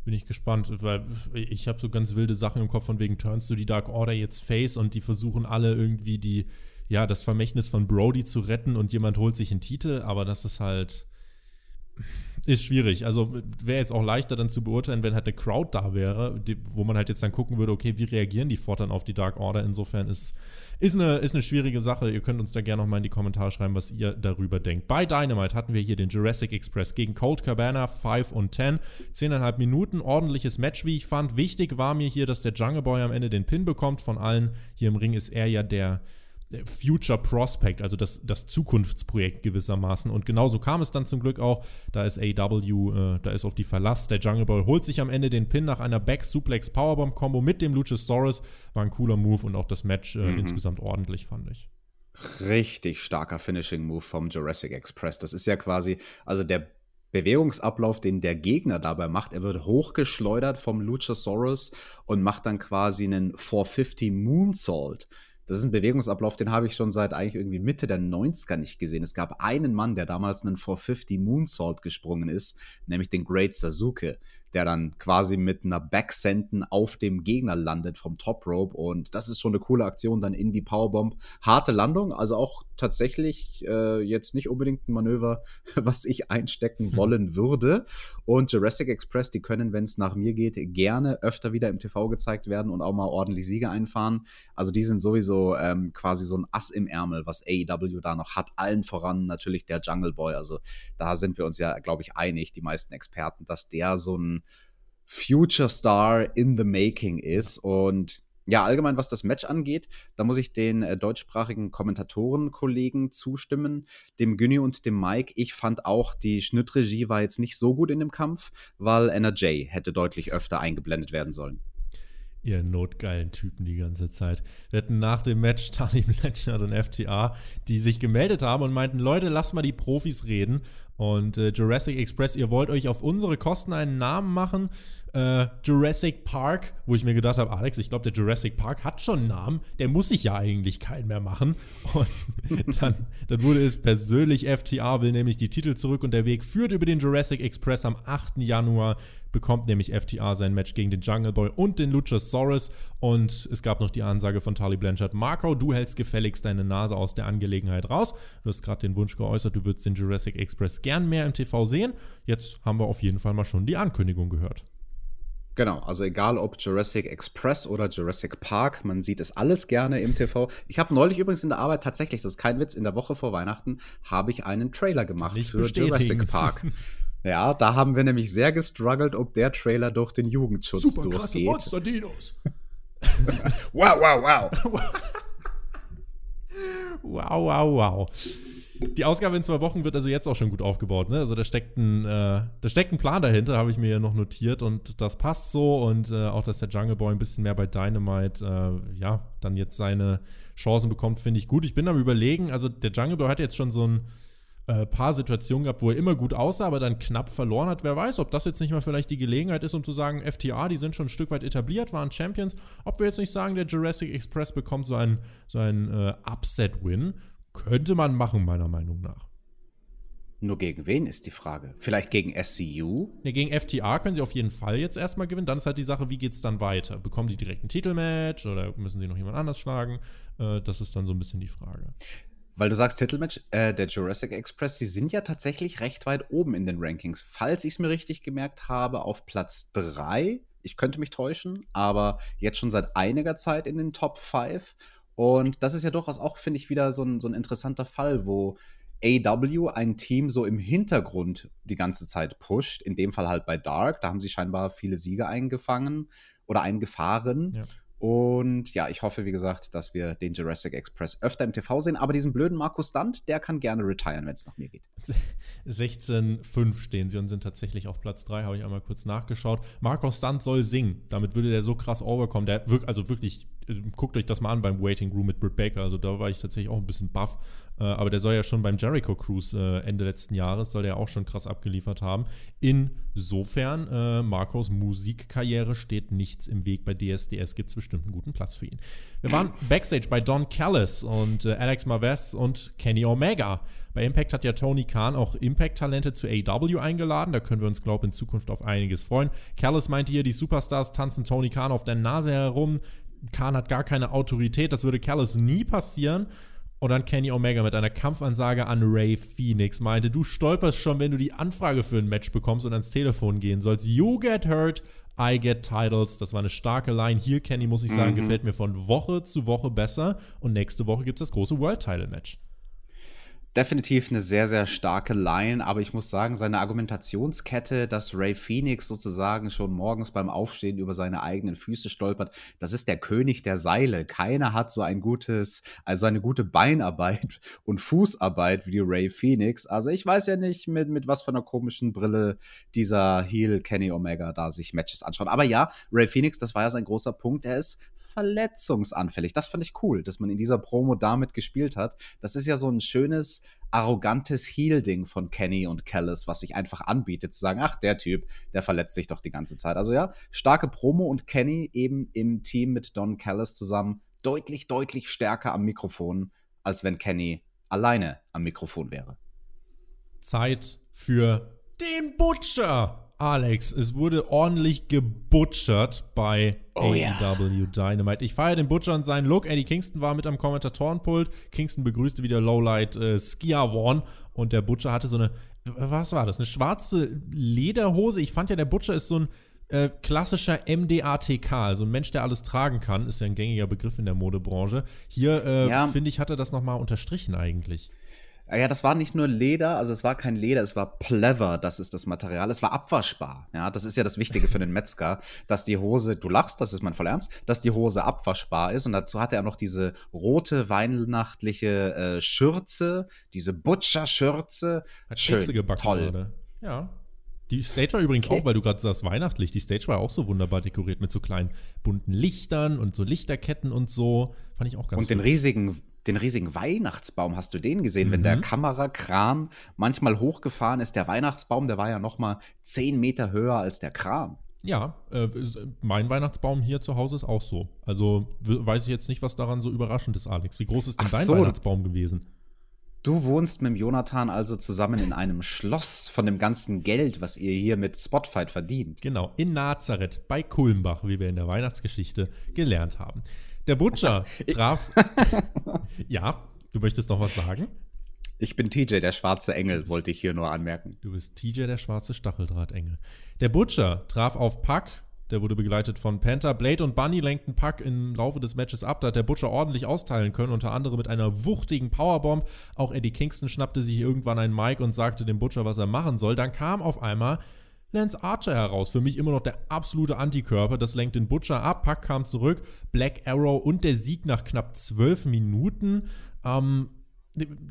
Bin ich gespannt, weil ich habe so ganz wilde Sachen im Kopf von wegen turnst du die Dark Order jetzt face und die versuchen alle irgendwie die ja, das Vermächtnis von Brody zu retten und jemand holt sich einen Titel, aber das ist halt ist schwierig. Also wäre jetzt auch leichter dann zu beurteilen, wenn halt eine Crowd da wäre, die, wo man halt jetzt dann gucken würde, okay, wie reagieren die fortan auf die Dark Order? Insofern ist, ist, eine, ist eine schwierige Sache. Ihr könnt uns da gerne noch mal in die Kommentare schreiben, was ihr darüber denkt. Bei Dynamite hatten wir hier den Jurassic Express gegen Cold Cabana 5 und 10. Zehneinhalb Minuten, ordentliches Match, wie ich fand. Wichtig war mir hier, dass der Jungle Boy am Ende den Pin bekommt. Von allen hier im Ring ist er ja der Future Prospect, also das, das Zukunftsprojekt gewissermaßen. Und genauso kam es dann zum Glück auch. Da ist AW, äh, da ist auf die Verlass. Der Jungle Boy holt sich am Ende den Pin nach einer Back Suplex Powerbomb Combo mit dem Luchasaurus. War ein cooler Move und auch das Match äh, mhm. insgesamt ordentlich, fand ich. Richtig starker Finishing Move vom Jurassic Express. Das ist ja quasi, also der Bewegungsablauf, den der Gegner dabei macht. Er wird hochgeschleudert vom Luchasaurus und macht dann quasi einen 450 Moonsault. Das ist ein Bewegungsablauf, den habe ich schon seit eigentlich irgendwie Mitte der 90er nicht gesehen. Es gab einen Mann, der damals einen 450 Moonsault gesprungen ist, nämlich den Great Sasuke der dann quasi mit einer Backsenden auf dem Gegner landet vom Top Rope. Und das ist schon eine coole Aktion, dann in die Powerbomb. Harte Landung, also auch tatsächlich äh, jetzt nicht unbedingt ein Manöver, was ich einstecken hm. wollen würde. Und Jurassic Express, die können, wenn es nach mir geht, gerne öfter wieder im TV gezeigt werden und auch mal ordentlich Siege einfahren. Also die sind sowieso ähm, quasi so ein Ass im Ärmel, was AEW da noch hat. Allen voran natürlich der Jungle Boy. Also da sind wir uns ja, glaube ich, einig, die meisten Experten, dass der so ein Future Star in the Making ist. Und ja, allgemein, was das Match angeht, da muss ich den äh, deutschsprachigen Kommentatorenkollegen zustimmen, dem Günni und dem Mike. Ich fand auch, die Schnittregie war jetzt nicht so gut in dem Kampf, weil NRJ hätte deutlich öfter eingeblendet werden sollen. Ihr notgeilen Typen die ganze Zeit. Wir hatten nach dem Match Tali Blanchard und FTA, die sich gemeldet haben und meinten, Leute, lass mal die Profis reden. Und äh, Jurassic Express, ihr wollt euch auf unsere Kosten einen Namen machen. Äh, Jurassic Park, wo ich mir gedacht habe, Alex, ich glaube, der Jurassic Park hat schon einen Namen. Der muss sich ja eigentlich keinen mehr machen. Und dann, dann wurde es persönlich FTA, will nämlich die Titel zurück und der Weg führt über den Jurassic Express am 8. Januar bekommt nämlich FTA sein Match gegen den Jungle Boy und den Luchasaurus. Und es gab noch die Ansage von Tali Blanchard: Marco, du hältst gefälligst deine Nase aus der Angelegenheit raus. Du hast gerade den Wunsch geäußert, du würdest den Jurassic Express gern mehr im TV sehen. Jetzt haben wir auf jeden Fall mal schon die Ankündigung gehört. Genau, also egal ob Jurassic Express oder Jurassic Park, man sieht es alles gerne im TV. Ich habe neulich übrigens in der Arbeit tatsächlich, das ist kein Witz, in der Woche vor Weihnachten habe ich einen Trailer gemacht für bestätigen. Jurassic Park. Ja, da haben wir nämlich sehr gestruggelt, ob der Trailer durch den Jugendschutz Super durchgeht. krasse Monster-Dinos. wow, wow, wow. wow, wow, wow. Die Ausgabe in zwei Wochen wird also jetzt auch schon gut aufgebaut. Ne? Also da steckt, ein, äh, da steckt ein Plan dahinter, habe ich mir ja noch notiert. Und das passt so. Und äh, auch, dass der Jungle Boy ein bisschen mehr bei Dynamite, äh, ja, dann jetzt seine Chancen bekommt, finde ich gut. Ich bin am Überlegen, also der Jungle Boy hat jetzt schon so ein äh, paar Situationen gehabt, wo er immer gut aussah, aber dann knapp verloren hat. Wer weiß, ob das jetzt nicht mal vielleicht die Gelegenheit ist, um zu sagen, FTA, die sind schon ein Stück weit etabliert, waren Champions. Ob wir jetzt nicht sagen, der Jurassic Express bekommt so einen, so einen äh, Upset-Win. Könnte man machen, meiner Meinung nach. Nur gegen wen ist die Frage? Vielleicht gegen SCU? Ne, gegen FTA können sie auf jeden Fall jetzt erstmal gewinnen. Dann ist halt die Sache, wie geht es dann weiter? Bekommen die direkt ein Titelmatch oder müssen sie noch jemand anders schlagen? Äh, das ist dann so ein bisschen die Frage. Weil du sagst Titelmatch, äh, der Jurassic Express, die sind ja tatsächlich recht weit oben in den Rankings. Falls ich es mir richtig gemerkt habe, auf Platz 3. Ich könnte mich täuschen, aber jetzt schon seit einiger Zeit in den Top 5. Und das ist ja durchaus auch, finde ich, wieder so ein, so ein interessanter Fall, wo AW ein Team so im Hintergrund die ganze Zeit pusht. In dem Fall halt bei Dark. Da haben sie scheinbar viele Siege eingefangen oder eingefahren. Ja. Und ja, ich hoffe, wie gesagt, dass wir den Jurassic Express öfter im TV sehen. Aber diesen blöden Markus Stunt, der kann gerne retiren, wenn es nach mir geht. 16,5 stehen sie und sind tatsächlich auf Platz 3, habe ich einmal kurz nachgeschaut. Markus Stunt soll singen. Damit würde der so krass overkommen. Der wirkt also wirklich guckt euch das mal an beim Waiting Room mit Britt Baker. Also da war ich tatsächlich auch ein bisschen baff. Äh, aber der soll ja schon beim Jericho Cruise äh, Ende letzten Jahres, soll der auch schon krass abgeliefert haben. Insofern, äh, Marcos Musikkarriere steht nichts im Weg. Bei DSDS gibt es bestimmt einen guten Platz für ihn. Wir waren Backstage bei Don Callis und äh, Alex Marvez und Kenny Omega. Bei Impact hat ja Tony Khan auch Impact-Talente zu AW eingeladen. Da können wir uns, glaube ich, in Zukunft auf einiges freuen. Callis meinte hier, die Superstars tanzen Tony Khan auf der Nase herum. Khan hat gar keine Autorität. Das würde Callis nie passieren. Und dann Kenny Omega mit einer Kampfansage an Ray Phoenix meinte, du stolperst schon, wenn du die Anfrage für ein Match bekommst und ans Telefon gehen sollst. You get hurt, I get titles. Das war eine starke Line. Hier, Kenny, muss ich sagen, mhm. gefällt mir von Woche zu Woche besser. Und nächste Woche gibt es das große World Title Match definitiv eine sehr, sehr starke Line, aber ich muss sagen, seine Argumentationskette, dass Ray Phoenix sozusagen schon morgens beim Aufstehen über seine eigenen Füße stolpert, das ist der König der Seile. Keiner hat so ein gutes, also eine gute Beinarbeit und Fußarbeit wie Ray Phoenix. Also ich weiß ja nicht, mit, mit was für einer komischen Brille dieser Heel Kenny Omega da sich Matches anschaut. Aber ja, Ray Phoenix, das war ja sein großer Punkt. Er ist verletzungsanfällig. Das fand ich cool, dass man in dieser Promo damit gespielt hat. Das ist ja so ein schönes, arrogantes Heel-Ding von Kenny und Callis, was sich einfach anbietet, zu sagen, ach, der Typ, der verletzt sich doch die ganze Zeit. Also ja, starke Promo und Kenny eben im Team mit Don Callis zusammen deutlich, deutlich stärker am Mikrofon, als wenn Kenny alleine am Mikrofon wäre. Zeit für den Butcher. Alex, es wurde ordentlich gebutchert bei oh, AEW yeah. Dynamite. Ich feiere den Butcher und seinen Look. Eddie Kingston war mit am Kommentatorenpult. Kingston begrüßte wieder Lowlight äh, Skia One und der Butcher hatte so eine, was war das? Eine schwarze Lederhose. Ich fand ja, der Butcher ist so ein äh, klassischer MDATK, also ein Mensch, der alles tragen kann, ist ja ein gängiger Begriff in der Modebranche. Hier, äh, ja. finde ich, hat er das nochmal unterstrichen eigentlich. Ah ja, das war nicht nur Leder, also es war kein Leder, es war Pleather, das ist das Material. Es war abwaschbar. Ja, das ist ja das Wichtige für den Metzger, dass die Hose, du lachst, das ist mein voll Ernst, dass die Hose abwaschbar ist. Und dazu hatte er noch diese rote weihnachtliche äh, Schürze, diese Butcher-Schürze. Schön, gebacken, toll. Oder? Ja. Die Stage war übrigens okay. auch, weil du gerade sagst, weihnachtlich. Die Stage war auch so wunderbar dekoriert mit so kleinen bunten Lichtern und so Lichterketten und so. Fand ich auch ganz Und den riesigen den riesigen Weihnachtsbaum, hast du den gesehen? Mhm. Wenn der mhm. Kamerakran manchmal hochgefahren ist, der Weihnachtsbaum, der war ja noch mal zehn Meter höher als der Kran. Ja, äh, mein Weihnachtsbaum hier zu Hause ist auch so. Also weiß ich jetzt nicht, was daran so überraschend ist, Alex. Wie groß ist denn dein so. Weihnachtsbaum gewesen? Du wohnst mit Jonathan also zusammen in einem Schloss von dem ganzen Geld, was ihr hier mit Spotfight verdient. Genau, in Nazareth bei Kulmbach, wie wir in der Weihnachtsgeschichte gelernt haben. Der Butcher traf. ja, du möchtest noch was sagen? Ich bin TJ, der schwarze Engel, wollte ich hier nur anmerken. Du bist TJ, der schwarze Stacheldrahtengel. Der Butcher traf auf Puck. Der wurde begleitet von Panther. Blade und Bunny lenkten Puck im Laufe des Matches ab. Da hat der Butcher ordentlich austeilen können, unter anderem mit einer wuchtigen Powerbomb. Auch Eddie Kingston schnappte sich irgendwann ein Mic und sagte dem Butcher, was er machen soll. Dann kam auf einmal Lance Archer heraus. Für mich immer noch der absolute Antikörper. Das lenkt den Butcher ab. Pack kam zurück. Black Arrow und der Sieg nach knapp zwölf Minuten. Ähm,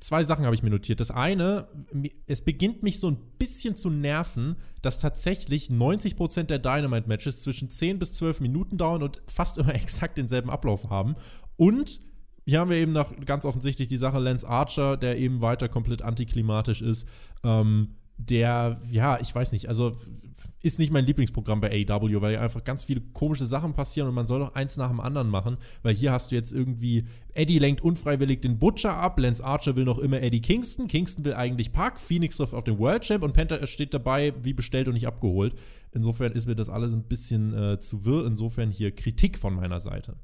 zwei Sachen habe ich mir notiert. Das eine, es beginnt mich so ein bisschen zu nerven, dass tatsächlich 90% der Dynamite-Matches zwischen 10 bis 12 Minuten dauern und fast immer exakt denselben Ablauf haben. Und hier haben wir eben noch ganz offensichtlich die Sache Lance Archer, der eben weiter komplett antiklimatisch ist. Ähm, der, ja, ich weiß nicht, also ist nicht mein Lieblingsprogramm bei AW, weil einfach ganz viele komische Sachen passieren und man soll doch eins nach dem anderen machen, weil hier hast du jetzt irgendwie, Eddie lenkt unfreiwillig den Butcher ab, Lance Archer will noch immer Eddie Kingston, Kingston will eigentlich Park, Phoenix trifft auf den World Champ und Panther steht dabei, wie bestellt und nicht abgeholt. Insofern ist mir das alles ein bisschen äh, zu wirr, insofern hier Kritik von meiner Seite.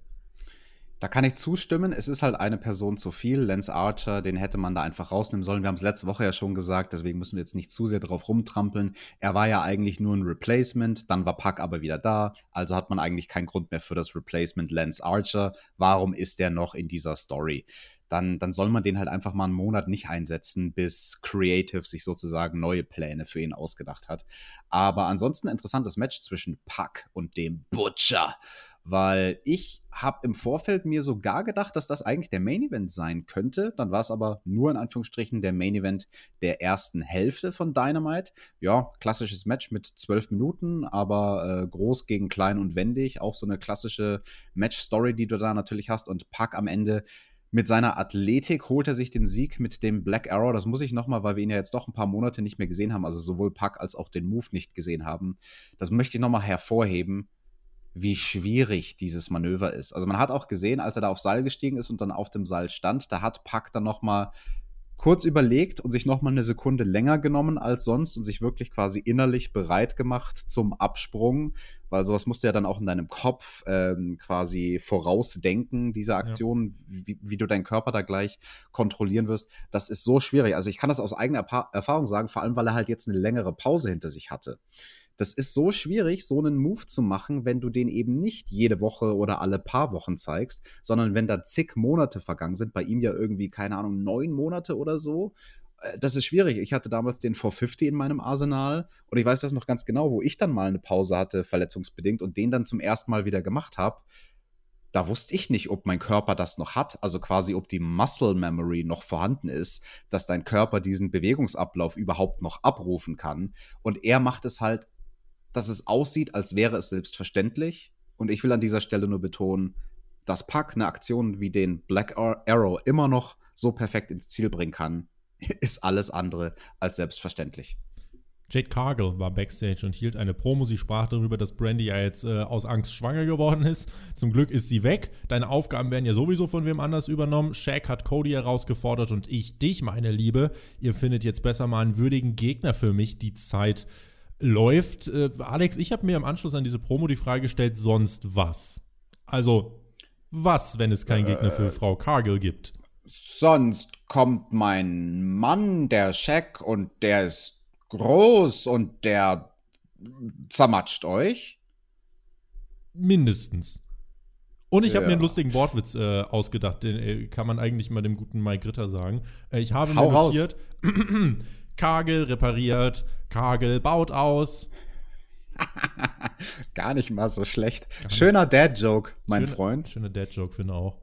Da kann ich zustimmen. Es ist halt eine Person zu viel. Lance Archer, den hätte man da einfach rausnehmen sollen. Wir haben es letzte Woche ja schon gesagt, deswegen müssen wir jetzt nicht zu sehr drauf rumtrampeln. Er war ja eigentlich nur ein Replacement, dann war Puck aber wieder da. Also hat man eigentlich keinen Grund mehr für das Replacement Lance Archer. Warum ist der noch in dieser Story? Dann, dann soll man den halt einfach mal einen Monat nicht einsetzen, bis Creative sich sozusagen neue Pläne für ihn ausgedacht hat. Aber ansonsten interessantes Match zwischen Puck und dem Butcher. Weil ich habe im Vorfeld mir sogar gedacht, dass das eigentlich der Main Event sein könnte. Dann war es aber nur in Anführungsstrichen der Main Event der ersten Hälfte von Dynamite. Ja, klassisches Match mit zwölf Minuten, aber äh, groß gegen klein und wendig. Auch so eine klassische Match-Story, die du da natürlich hast. Und Pack am Ende mit seiner Athletik holt er sich den Sieg mit dem Black Arrow. Das muss ich nochmal, weil wir ihn ja jetzt doch ein paar Monate nicht mehr gesehen haben, also sowohl Pack als auch den Move nicht gesehen haben. Das möchte ich nochmal hervorheben wie schwierig dieses Manöver ist. Also man hat auch gesehen, als er da aufs Seil gestiegen ist und dann auf dem Seil stand, da hat Pack dann noch mal kurz überlegt und sich noch mal eine Sekunde länger genommen als sonst und sich wirklich quasi innerlich bereit gemacht zum Absprung, weil sowas musst du ja dann auch in deinem Kopf ähm, quasi vorausdenken, diese Aktion, ja. wie, wie, du deinen Körper da gleich kontrollieren wirst. Das ist so schwierig. Also ich kann das aus eigener Erfahrung sagen, vor allem weil er halt jetzt eine längere Pause hinter sich hatte. Das ist so schwierig, so einen Move zu machen, wenn du den eben nicht jede Woche oder alle paar Wochen zeigst, sondern wenn da zig Monate vergangen sind, bei ihm ja irgendwie, keine Ahnung, neun Monate oder so. Äh, das ist schwierig. Ich hatte damals den 450 in meinem Arsenal und ich weiß das noch ganz genau, wo ich dann mal eine Pause hatte, verletzungsbedingt, und den dann zum ersten Mal wieder gemacht habe da wusste ich nicht, ob mein Körper das noch hat, also quasi ob die Muscle Memory noch vorhanden ist, dass dein Körper diesen Bewegungsablauf überhaupt noch abrufen kann. Und er macht es halt dass es aussieht, als wäre es selbstverständlich. Und ich will an dieser Stelle nur betonen, dass Puck eine Aktion wie den Black Arrow immer noch so perfekt ins Ziel bringen kann, ist alles andere als selbstverständlich. Jade Cargill war backstage und hielt eine Promo. Sie sprach darüber, dass Brandy ja jetzt äh, aus Angst schwanger geworden ist. Zum Glück ist sie weg. Deine Aufgaben werden ja sowieso von wem anders übernommen. Shaq hat Cody herausgefordert und ich dich, meine Liebe. Ihr findet jetzt besser mal einen würdigen Gegner für mich. Die Zeit läuft. Äh, Alex, ich habe mir im Anschluss an diese Promo die Frage gestellt, sonst was? Also, was, wenn es keinen äh, Gegner für äh, Frau Cargill gibt? Sonst kommt mein Mann, der Scheck, und der ist groß und der zermatscht euch. Mindestens. Und ich habe ja. mir einen lustigen Wortwitz äh, ausgedacht, den äh, kann man eigentlich mal dem guten Mike Ritter sagen. Äh, ich habe Hau mir notiert, Kagel repariert, Kagel baut aus. Gar nicht mal so schlecht. Schöner Dad-Joke, mein schöne, Freund. Schöner Dad-Joke, finde auch.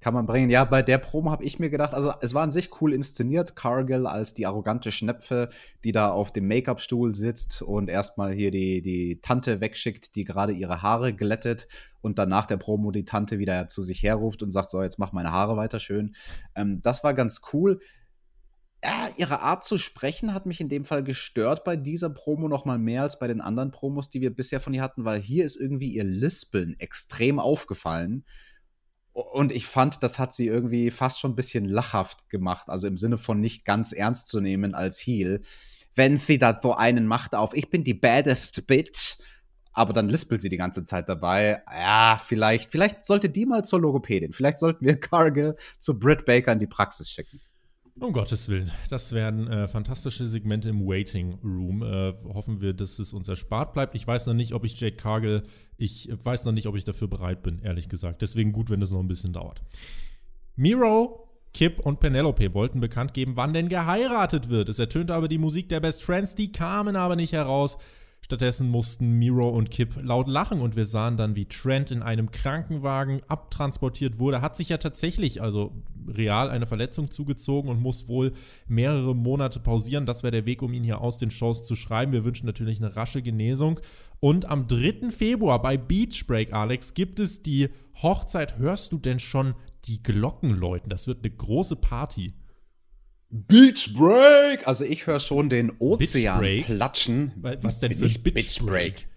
Kann man bringen. Ja, bei der Promo habe ich mir gedacht, also es war an sich cool inszeniert. Cargill als die arrogante Schnepfe, die da auf dem Make-up-Stuhl sitzt und erstmal hier die, die Tante wegschickt, die gerade ihre Haare glättet und dann nach der Promo die Tante wieder zu sich herruft und sagt: So, jetzt mach meine Haare weiter schön. Ähm, das war ganz cool ja, ihre Art zu sprechen hat mich in dem Fall gestört bei dieser Promo noch mal mehr als bei den anderen Promos, die wir bisher von ihr hatten, weil hier ist irgendwie ihr Lispeln extrem aufgefallen. Und ich fand, das hat sie irgendwie fast schon ein bisschen lachhaft gemacht, also im Sinne von nicht ganz ernst zu nehmen als Heel. Wenn sie da so einen macht auf, ich bin die baddest bitch, aber dann lispelt sie die ganze Zeit dabei. Ja, vielleicht, vielleicht sollte die mal zur Logopädin. Vielleicht sollten wir Cargill zu Britt Baker in die Praxis schicken. Um Gottes Willen, das werden äh, fantastische Segmente im Waiting Room. Äh, hoffen wir, dass es uns erspart bleibt. Ich weiß noch nicht, ob ich Jade Cargill, ich weiß noch nicht, ob ich dafür bereit bin, ehrlich gesagt. Deswegen gut, wenn es noch ein bisschen dauert. Miro, Kip und Penelope wollten bekannt geben, wann denn geheiratet wird. Es ertönte aber die Musik der Best Friends, die kamen aber nicht heraus. Stattdessen mussten Miro und Kip laut lachen und wir sahen dann, wie Trent in einem Krankenwagen abtransportiert wurde. Hat sich ja tatsächlich, also real, eine Verletzung zugezogen und muss wohl mehrere Monate pausieren. Das wäre der Weg, um ihn hier aus den Shows zu schreiben. Wir wünschen natürlich eine rasche Genesung. Und am 3. Februar bei Beach Break, Alex, gibt es die Hochzeit. Hörst du denn schon die Glocken läuten? Das wird eine große Party. Beach Break! Also ich höre schon den Ozean platschen. Was denn für ein Beach Break?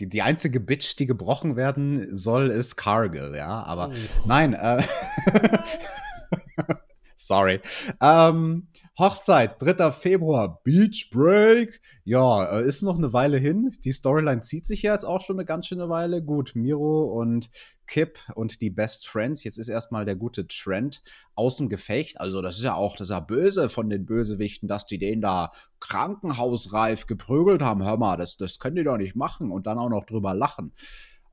Die, die einzige Bitch, die gebrochen werden soll, ist Cargill, ja. Aber oh. nein, äh, Sorry. Ähm, Hochzeit, 3. Februar, Beach Break. Ja, äh, ist noch eine Weile hin. Die Storyline zieht sich ja jetzt auch schon eine ganz schöne Weile. Gut, Miro und Kip und die Best Friends. Jetzt ist erstmal der gute Trent aus dem Gefecht. Also, das ist ja auch, das ist ja böse von den Bösewichten, dass die den da krankenhausreif geprügelt haben. Hör mal, das, das können die doch nicht machen und dann auch noch drüber lachen.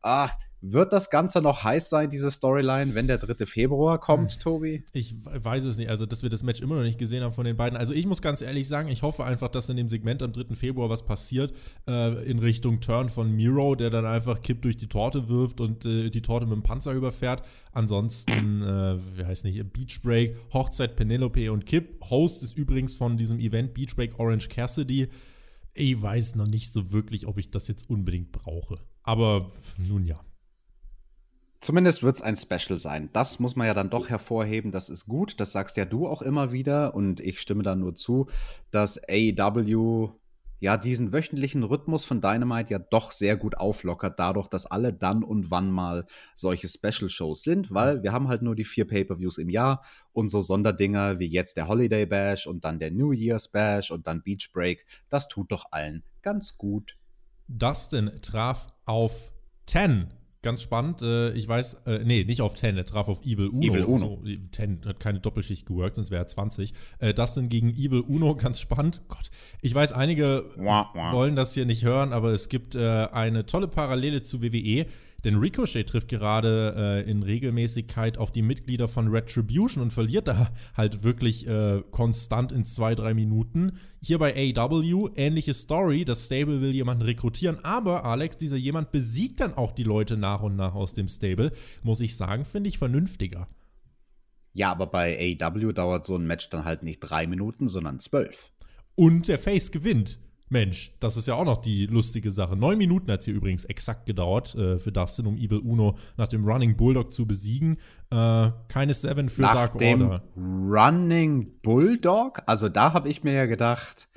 Ah, wird das Ganze noch heiß sein, diese Storyline, wenn der 3. Februar kommt, hm. Tobi? Ich weiß es nicht. Also, dass wir das Match immer noch nicht gesehen haben von den beiden. Also, ich muss ganz ehrlich sagen, ich hoffe einfach, dass in dem Segment am 3. Februar was passiert äh, in Richtung Turn von Miro, der dann einfach Kipp durch die Torte wirft und äh, die Torte mit dem Panzer überfährt. Ansonsten, äh, wie heißt nicht, Beach Break, Hochzeit Penelope und Kipp. Host ist übrigens von diesem Event Beach Break Orange Cassidy. Ich weiß noch nicht so wirklich, ob ich das jetzt unbedingt brauche. Aber nun ja. Zumindest wird es ein Special sein. Das muss man ja dann doch hervorheben. Das ist gut. Das sagst ja du auch immer wieder. Und ich stimme da nur zu, dass AEW ja diesen wöchentlichen Rhythmus von Dynamite ja doch sehr gut auflockert, dadurch, dass alle dann und wann mal solche Special-Shows sind, weil wir haben halt nur die vier Pay-per-Views im Jahr und so Sonderdinger wie jetzt der Holiday Bash und dann der New Year's Bash und dann Beach Break. Das tut doch allen ganz gut. Dustin traf auf 10 ganz spannend. Äh, ich weiß, äh, nee, nicht auf 10, er traf auf Evil Uno. Evil Uno. So, 10 hat keine Doppelschicht geworkt, sonst wäre er 20. Äh, denn gegen Evil Uno, ganz spannend. Gott, ich weiß, einige wah, wah. wollen das hier nicht hören, aber es gibt äh, eine tolle Parallele zu WWE. Denn Ricochet trifft gerade äh, in Regelmäßigkeit auf die Mitglieder von Retribution und verliert da halt wirklich äh, konstant in zwei, drei Minuten. Hier bei AW, ähnliche Story. Das Stable will jemanden rekrutieren, aber Alex, dieser jemand besiegt dann auch die Leute nach und nach aus dem Stable. Muss ich sagen, finde ich vernünftiger. Ja, aber bei AW dauert so ein Match dann halt nicht drei Minuten, sondern zwölf. Und der Face gewinnt. Mensch, das ist ja auch noch die lustige Sache. Neun Minuten hat es hier übrigens exakt gedauert äh, für Dustin, um Evil Uno nach dem Running Bulldog zu besiegen. Äh, keine Seven für nach Dark dem Order. Running Bulldog? Also da habe ich mir ja gedacht,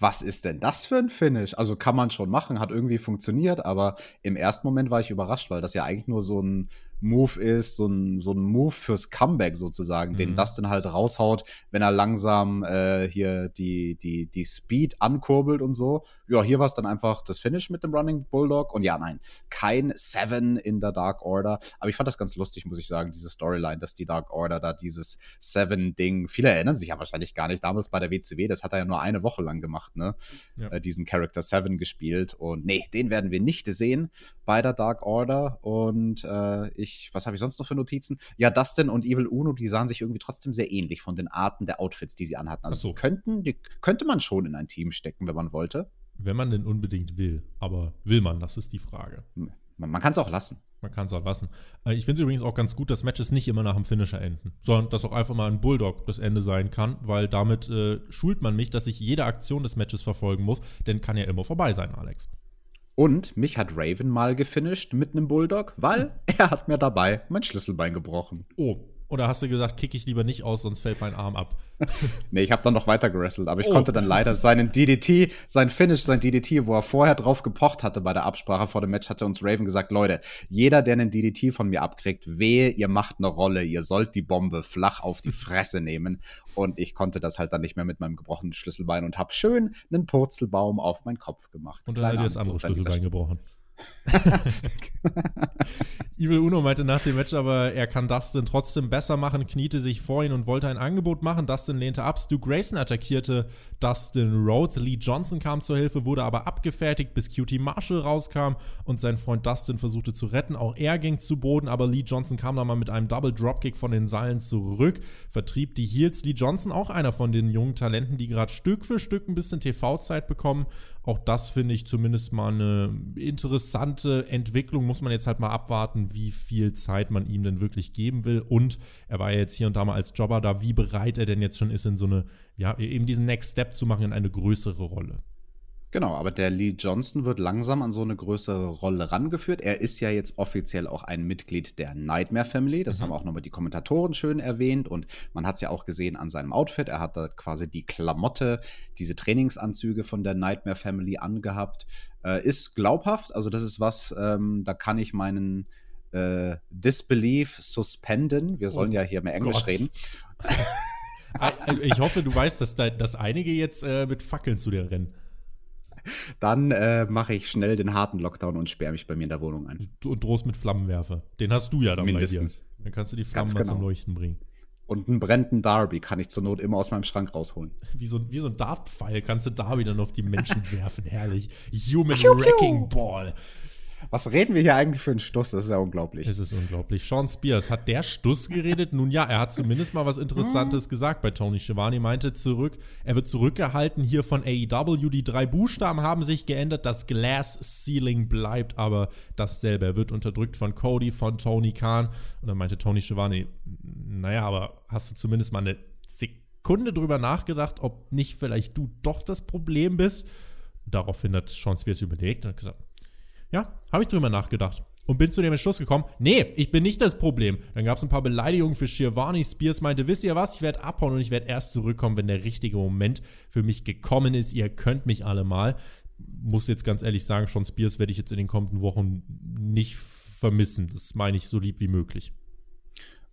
was ist denn das für ein Finish? Also kann man schon machen, hat irgendwie funktioniert, aber im ersten Moment war ich überrascht, weil das ja eigentlich nur so ein Move ist, so ein, so ein Move fürs Comeback sozusagen, mhm. den Dustin halt raushaut, wenn er langsam äh, hier die, die, die Speed ankurbelt und so. Ja, hier war es dann einfach das Finish mit dem Running Bulldog. Und ja, nein, kein Seven in der Dark Order. Aber ich fand das ganz lustig, muss ich sagen, diese Storyline, dass die Dark Order da dieses Seven-Ding, viele erinnern sich ja wahrscheinlich gar nicht, damals bei der WCW, das hat er ja nur eine Woche lang gemacht, ne? Ja. Äh, diesen Character Seven gespielt. Und nee, den werden wir nicht sehen bei der Dark Order. Und äh, ich ich, was habe ich sonst noch für Notizen? Ja, Dustin und Evil Uno, die sahen sich irgendwie trotzdem sehr ähnlich von den Arten der Outfits, die sie anhatten. Also so. könnten, die könnte man schon in ein Team stecken, wenn man wollte. Wenn man denn unbedingt will. Aber will man, das ist die Frage. Man, man kann es auch lassen. Man kann es auch lassen. Äh, ich finde es übrigens auch ganz gut, dass Matches nicht immer nach dem Finisher enden, sondern dass auch einfach mal ein Bulldog das Ende sein kann, weil damit äh, schult man mich, dass ich jede Aktion des Matches verfolgen muss, denn kann ja immer vorbei sein, Alex. Und mich hat Raven mal gefinisht mit einem Bulldog, weil er hat mir dabei mein Schlüsselbein gebrochen. Oh, oder hast du gesagt, kick ich lieber nicht aus, sonst fällt mein Arm ab? nee, ich habe dann noch weiter gerestelt, aber ich oh. konnte dann leider seinen DDT, sein Finish, sein DDT, wo er vorher drauf gepocht hatte bei der Absprache vor dem Match, hatte uns Raven gesagt, Leute, jeder, der einen DDT von mir abkriegt, wehe, ihr macht eine Rolle, ihr sollt die Bombe flach auf die Fresse nehmen. Und ich konnte das halt dann nicht mehr mit meinem gebrochenen Schlüsselbein und habe schön einen Purzelbaum auf meinen Kopf gemacht. Und dann hat er das andere Schlüsselbein gebrochen. Evil Uno meinte nach dem Match aber, er kann Dustin trotzdem besser machen, kniete sich vor ihn und wollte ein Angebot machen. Dustin lehnte ab. Stu Grayson attackierte Dustin Rhodes. Lee Johnson kam zur Hilfe, wurde aber abgefertigt, bis QT Marshall rauskam und sein Freund Dustin versuchte zu retten. Auch er ging zu Boden, aber Lee Johnson kam dann mal mit einem Double Dropkick von den Seilen zurück, vertrieb die Heels. Lee Johnson, auch einer von den jungen Talenten, die gerade Stück für Stück ein bisschen TV-Zeit bekommen. Auch das finde ich zumindest mal eine interessante Entwicklung. Muss man jetzt halt mal abwarten, wie viel Zeit man ihm denn wirklich geben will. Und er war ja jetzt hier und da mal als Jobber da, wie bereit er denn jetzt schon ist, in so eine, ja, eben diesen Next Step zu machen in eine größere Rolle. Genau, aber der Lee Johnson wird langsam an so eine größere Rolle rangeführt. Er ist ja jetzt offiziell auch ein Mitglied der Nightmare Family. Das mhm. haben auch nochmal die Kommentatoren schön erwähnt. Und man hat es ja auch gesehen an seinem Outfit. Er hat da quasi die Klamotte, diese Trainingsanzüge von der Nightmare Family angehabt. Äh, ist glaubhaft. Also, das ist was, ähm, da kann ich meinen äh, Disbelief suspenden. Wir sollen oh ja hier mehr Englisch Gott. reden. ich hoffe, du weißt, dass, da, dass einige jetzt äh, mit Fackeln zu dir rennen. Dann äh, mache ich schnell den harten Lockdown und sperre mich bei mir in der Wohnung ein. Und drohst mit Flammenwerfer. Den hast du ja dann Mindestens. bei dir. Dann kannst du die Flammen genau. mal zum Leuchten bringen. Und einen brennenden Darby kann ich zur Not immer aus meinem Schrank rausholen. Wie so, wie so ein Dartpfeil kannst du Darby dann auf die Menschen werfen. Herrlich. Human Wrecking Ball. Was reden wir hier eigentlich für einen Stuss? Das ist ja unglaublich. Es ist unglaublich. Sean Spears, hat der Stuss geredet? Nun ja, er hat zumindest mal was Interessantes gesagt bei Tony Schiavone. Meinte zurück, er wird zurückgehalten hier von AEW. Die drei Buchstaben haben sich geändert. Das Glass Ceiling bleibt aber dasselbe. Er wird unterdrückt von Cody, von Tony Khan. Und dann meinte Tony Schiavone, naja, aber hast du zumindest mal eine Sekunde drüber nachgedacht, ob nicht vielleicht du doch das Problem bist? Daraufhin hat Sean Spears überlegt und hat gesagt, ja, habe ich drüber nachgedacht. Und bin zu dem Entschluss gekommen, nee, ich bin nicht das Problem. Dann gab es ein paar Beleidigungen für Shirvani. Spears meinte, wisst ihr was, ich werde abhauen und ich werde erst zurückkommen, wenn der richtige Moment für mich gekommen ist. Ihr könnt mich alle mal. Muss jetzt ganz ehrlich sagen, Sean Spears werde ich jetzt in den kommenden Wochen nicht vermissen. Das meine ich so lieb wie möglich.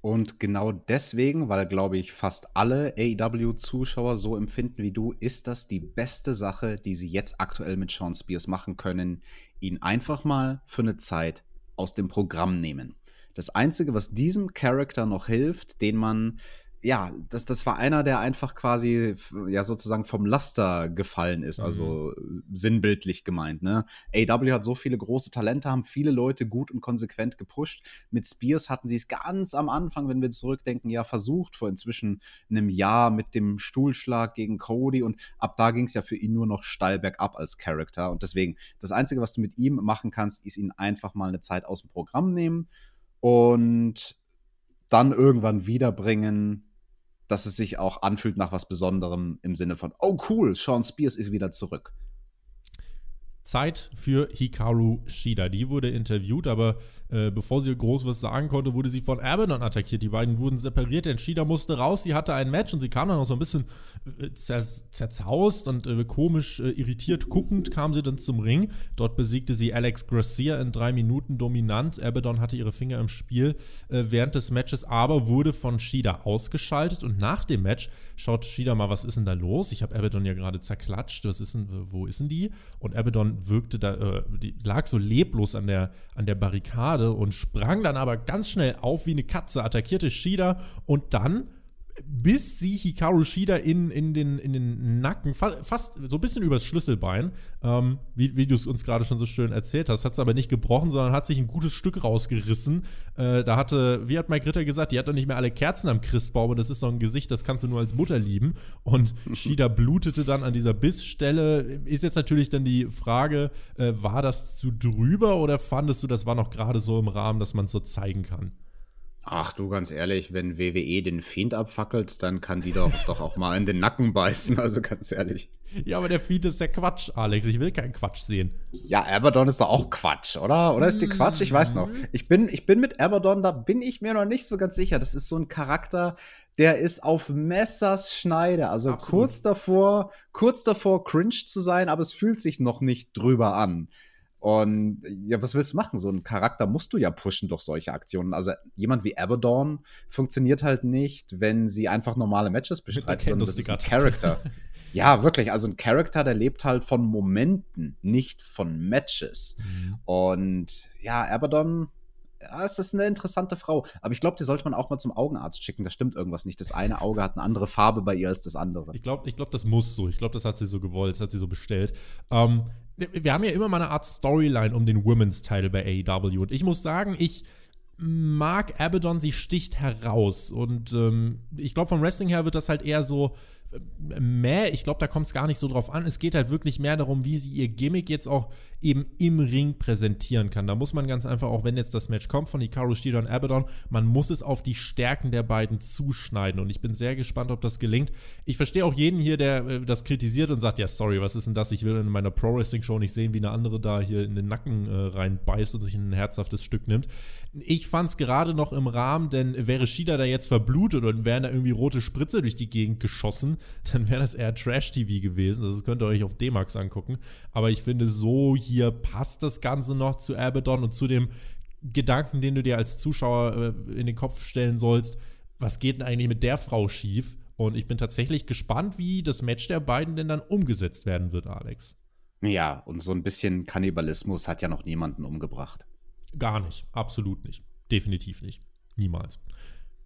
Und genau deswegen, weil, glaube ich, fast alle AEW-Zuschauer so empfinden wie du, ist das die beste Sache, die sie jetzt aktuell mit Sean Spears machen können. Ihn einfach mal für eine Zeit aus dem Programm nehmen. Das Einzige, was diesem Charakter noch hilft, den man ja, das, das war einer, der einfach quasi ja sozusagen vom Laster gefallen ist, also mhm. sinnbildlich gemeint. Ne? AW hat so viele große Talente, haben viele Leute gut und konsequent gepusht. Mit Spears hatten sie es ganz am Anfang, wenn wir zurückdenken, ja versucht, vor inzwischen einem Jahr mit dem Stuhlschlag gegen Cody und ab da ging es ja für ihn nur noch steil bergab als Charakter. Und deswegen, das Einzige, was du mit ihm machen kannst, ist ihn einfach mal eine Zeit aus dem Programm nehmen und dann irgendwann wiederbringen, dass es sich auch anfühlt nach was Besonderem im Sinne von, oh cool, Sean Spears ist wieder zurück. Zeit für Hikaru Shida. Die wurde interviewt, aber äh, bevor sie groß was sagen konnte, wurde sie von Abaddon attackiert. Die beiden wurden separiert, denn Shida musste raus. Sie hatte ein Match und sie kam dann noch so ein bisschen äh, zer zerzaust und äh, komisch äh, irritiert guckend kam sie dann zum Ring. Dort besiegte sie Alex Gracia in drei Minuten dominant. Abaddon hatte ihre Finger im Spiel äh, während des Matches, aber wurde von Shida ausgeschaltet und nach dem Match schaut Shida mal, was ist denn da los? Ich habe Abaddon ja gerade zerklatscht. Was ist denn, wo ist denn die? Und Abaddon wirkte da, die lag so leblos an der, an der Barrikade und sprang dann aber ganz schnell auf wie eine Katze, attackierte Shida und dann bis sie Hikaru Shida in, in, den, in den Nacken, fa fast so ein bisschen übers Schlüsselbein, ähm, wie, wie du es uns gerade schon so schön erzählt hast, hat es aber nicht gebrochen, sondern hat sich ein gutes Stück rausgerissen. Äh, da hatte, wie hat Mike Ritter gesagt, die hat doch nicht mehr alle Kerzen am Christbaum und das ist so ein Gesicht, das kannst du nur als Mutter lieben. Und Shida blutete dann an dieser Bissstelle. Ist jetzt natürlich dann die Frage, äh, war das zu drüber oder fandest du, das war noch gerade so im Rahmen, dass man es so zeigen kann? Ach du, ganz ehrlich, wenn WWE den Fiend abfackelt, dann kann die doch, doch auch mal in den Nacken beißen, also ganz ehrlich. Ja, aber der Fiend ist ja Quatsch, Alex. Ich will keinen Quatsch sehen. Ja, Abaddon ist doch auch Quatsch, oder? Oder ist die Quatsch? Ich weiß noch. Ich bin, ich bin mit Abaddon, da bin ich mir noch nicht so ganz sicher. Das ist so ein Charakter, der ist auf Messers Schneide. Also Absolut. kurz davor, kurz davor, cringe zu sein, aber es fühlt sich noch nicht drüber an. Und ja, was willst du machen? So einen Charakter musst du ja pushen durch solche Aktionen. Also jemand wie Abaddon funktioniert halt nicht, wenn sie einfach normale Matches bestreitet, sondern das ist ein Charakter. ja, wirklich. Also ein Charakter, der lebt halt von Momenten, nicht von Matches. Mhm. Und ja, Abaddon, ja, es ist eine interessante Frau. Aber ich glaube, die sollte man auch mal zum Augenarzt schicken. Da stimmt irgendwas nicht. Das eine Auge hat eine andere Farbe bei ihr als das andere. Ich glaube, ich glaub, das muss so. Ich glaube, das hat sie so gewollt. Das hat sie so bestellt. Ähm, wir haben ja immer mal eine Art Storyline um den Women's Title bei AEW. Und ich muss sagen, ich mag Abaddon, sie sticht heraus. Und ähm, ich glaube, vom Wrestling her wird das halt eher so mehr, ich glaube, da kommt es gar nicht so drauf an. Es geht halt wirklich mehr darum, wie sie ihr Gimmick jetzt auch eben im Ring präsentieren kann. Da muss man ganz einfach, auch wenn jetzt das Match kommt von Hikaru Shida und Abaddon, man muss es auf die Stärken der beiden zuschneiden. Und ich bin sehr gespannt, ob das gelingt. Ich verstehe auch jeden hier, der äh, das kritisiert und sagt, ja, sorry, was ist denn das? Ich will in meiner Pro-Wrestling-Show nicht sehen, wie eine andere da hier in den Nacken äh, reinbeißt und sich ein herzhaftes Stück nimmt. Ich fand es gerade noch im Rahmen, denn wäre Shida da jetzt verblutet und wären da irgendwie rote Spritze durch die Gegend geschossen, dann wäre das eher Trash-TV gewesen. Das könnt ihr euch auf D-Max angucken. Aber ich finde, so hier passt das Ganze noch zu Abaddon und zu dem Gedanken, den du dir als Zuschauer äh, in den Kopf stellen sollst. Was geht denn eigentlich mit der Frau schief? Und ich bin tatsächlich gespannt, wie das Match der beiden denn dann umgesetzt werden wird, Alex. Ja, und so ein bisschen Kannibalismus hat ja noch niemanden umgebracht. Gar nicht, absolut nicht. Definitiv nicht. Niemals.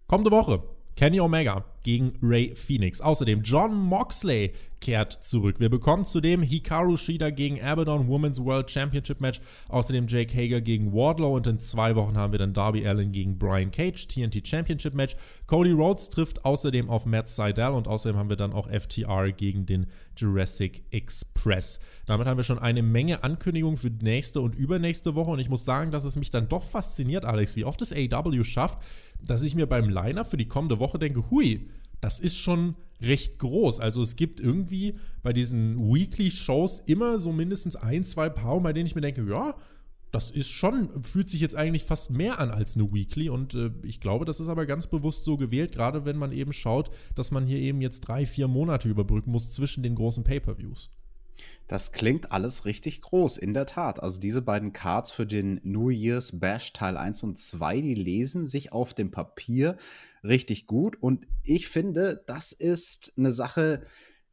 Kommende Woche Kenny Omega gegen Ray Phoenix. Außerdem John Moxley kehrt zurück. Wir bekommen zudem Hikaru Shida gegen Abaddon Women's World Championship Match. Außerdem Jake Hager gegen Wardlow und in zwei Wochen haben wir dann Darby Allen gegen Brian Cage TNT Championship Match. Cody Rhodes trifft außerdem auf Matt Seidel und außerdem haben wir dann auch FTR gegen den Jurassic Express. Damit haben wir schon eine Menge Ankündigungen für nächste und übernächste Woche und ich muss sagen, dass es mich dann doch fasziniert, Alex, wie oft es AW schafft, dass ich mir beim Liner für die kommende Woche denke, hui, das ist schon recht groß. Also es gibt irgendwie bei diesen Weekly-Shows immer so mindestens ein, zwei Paar, bei denen ich mir denke, ja, das ist schon, fühlt sich jetzt eigentlich fast mehr an als eine Weekly und äh, ich glaube, das ist aber ganz bewusst so gewählt, gerade wenn man eben schaut, dass man hier eben jetzt drei, vier Monate überbrücken muss zwischen den großen Pay-Per-Views. Das klingt alles richtig groß, in der Tat. Also diese beiden Cards für den New Year's Bash Teil 1 und 2, die lesen sich auf dem Papier richtig gut. Und ich finde, das ist eine Sache,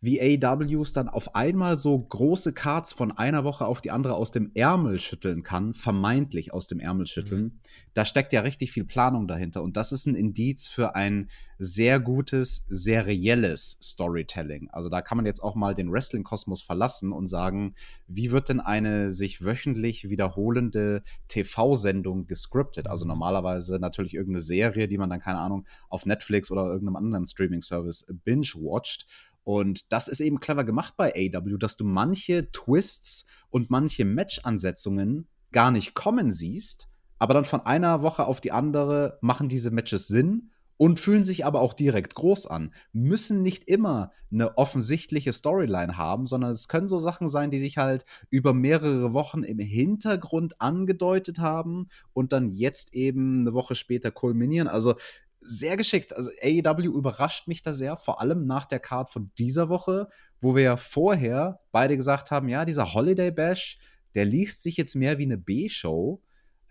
AWs dann auf einmal so große Cards von einer Woche auf die andere aus dem Ärmel schütteln kann, vermeintlich aus dem Ärmel schütteln. Mhm. Da steckt ja richtig viel Planung dahinter und das ist ein Indiz für ein sehr gutes, serielles Storytelling. Also da kann man jetzt auch mal den Wrestling-Kosmos verlassen und sagen, wie wird denn eine sich wöchentlich wiederholende TV-Sendung gescriptet? Also mhm. normalerweise natürlich irgendeine Serie, die man dann, keine Ahnung, auf Netflix oder irgendeinem anderen Streaming-Service binge-watcht. Und das ist eben clever gemacht bei AW, dass du manche Twists und manche Match-Ansetzungen gar nicht kommen siehst, aber dann von einer Woche auf die andere machen diese Matches Sinn und fühlen sich aber auch direkt groß an. Müssen nicht immer eine offensichtliche Storyline haben, sondern es können so Sachen sein, die sich halt über mehrere Wochen im Hintergrund angedeutet haben und dann jetzt eben eine Woche später kulminieren. Also sehr geschickt. Also AEW überrascht mich da sehr, vor allem nach der Card von dieser Woche, wo wir ja vorher beide gesagt haben, ja, dieser Holiday Bash, der liest sich jetzt mehr wie eine B-Show.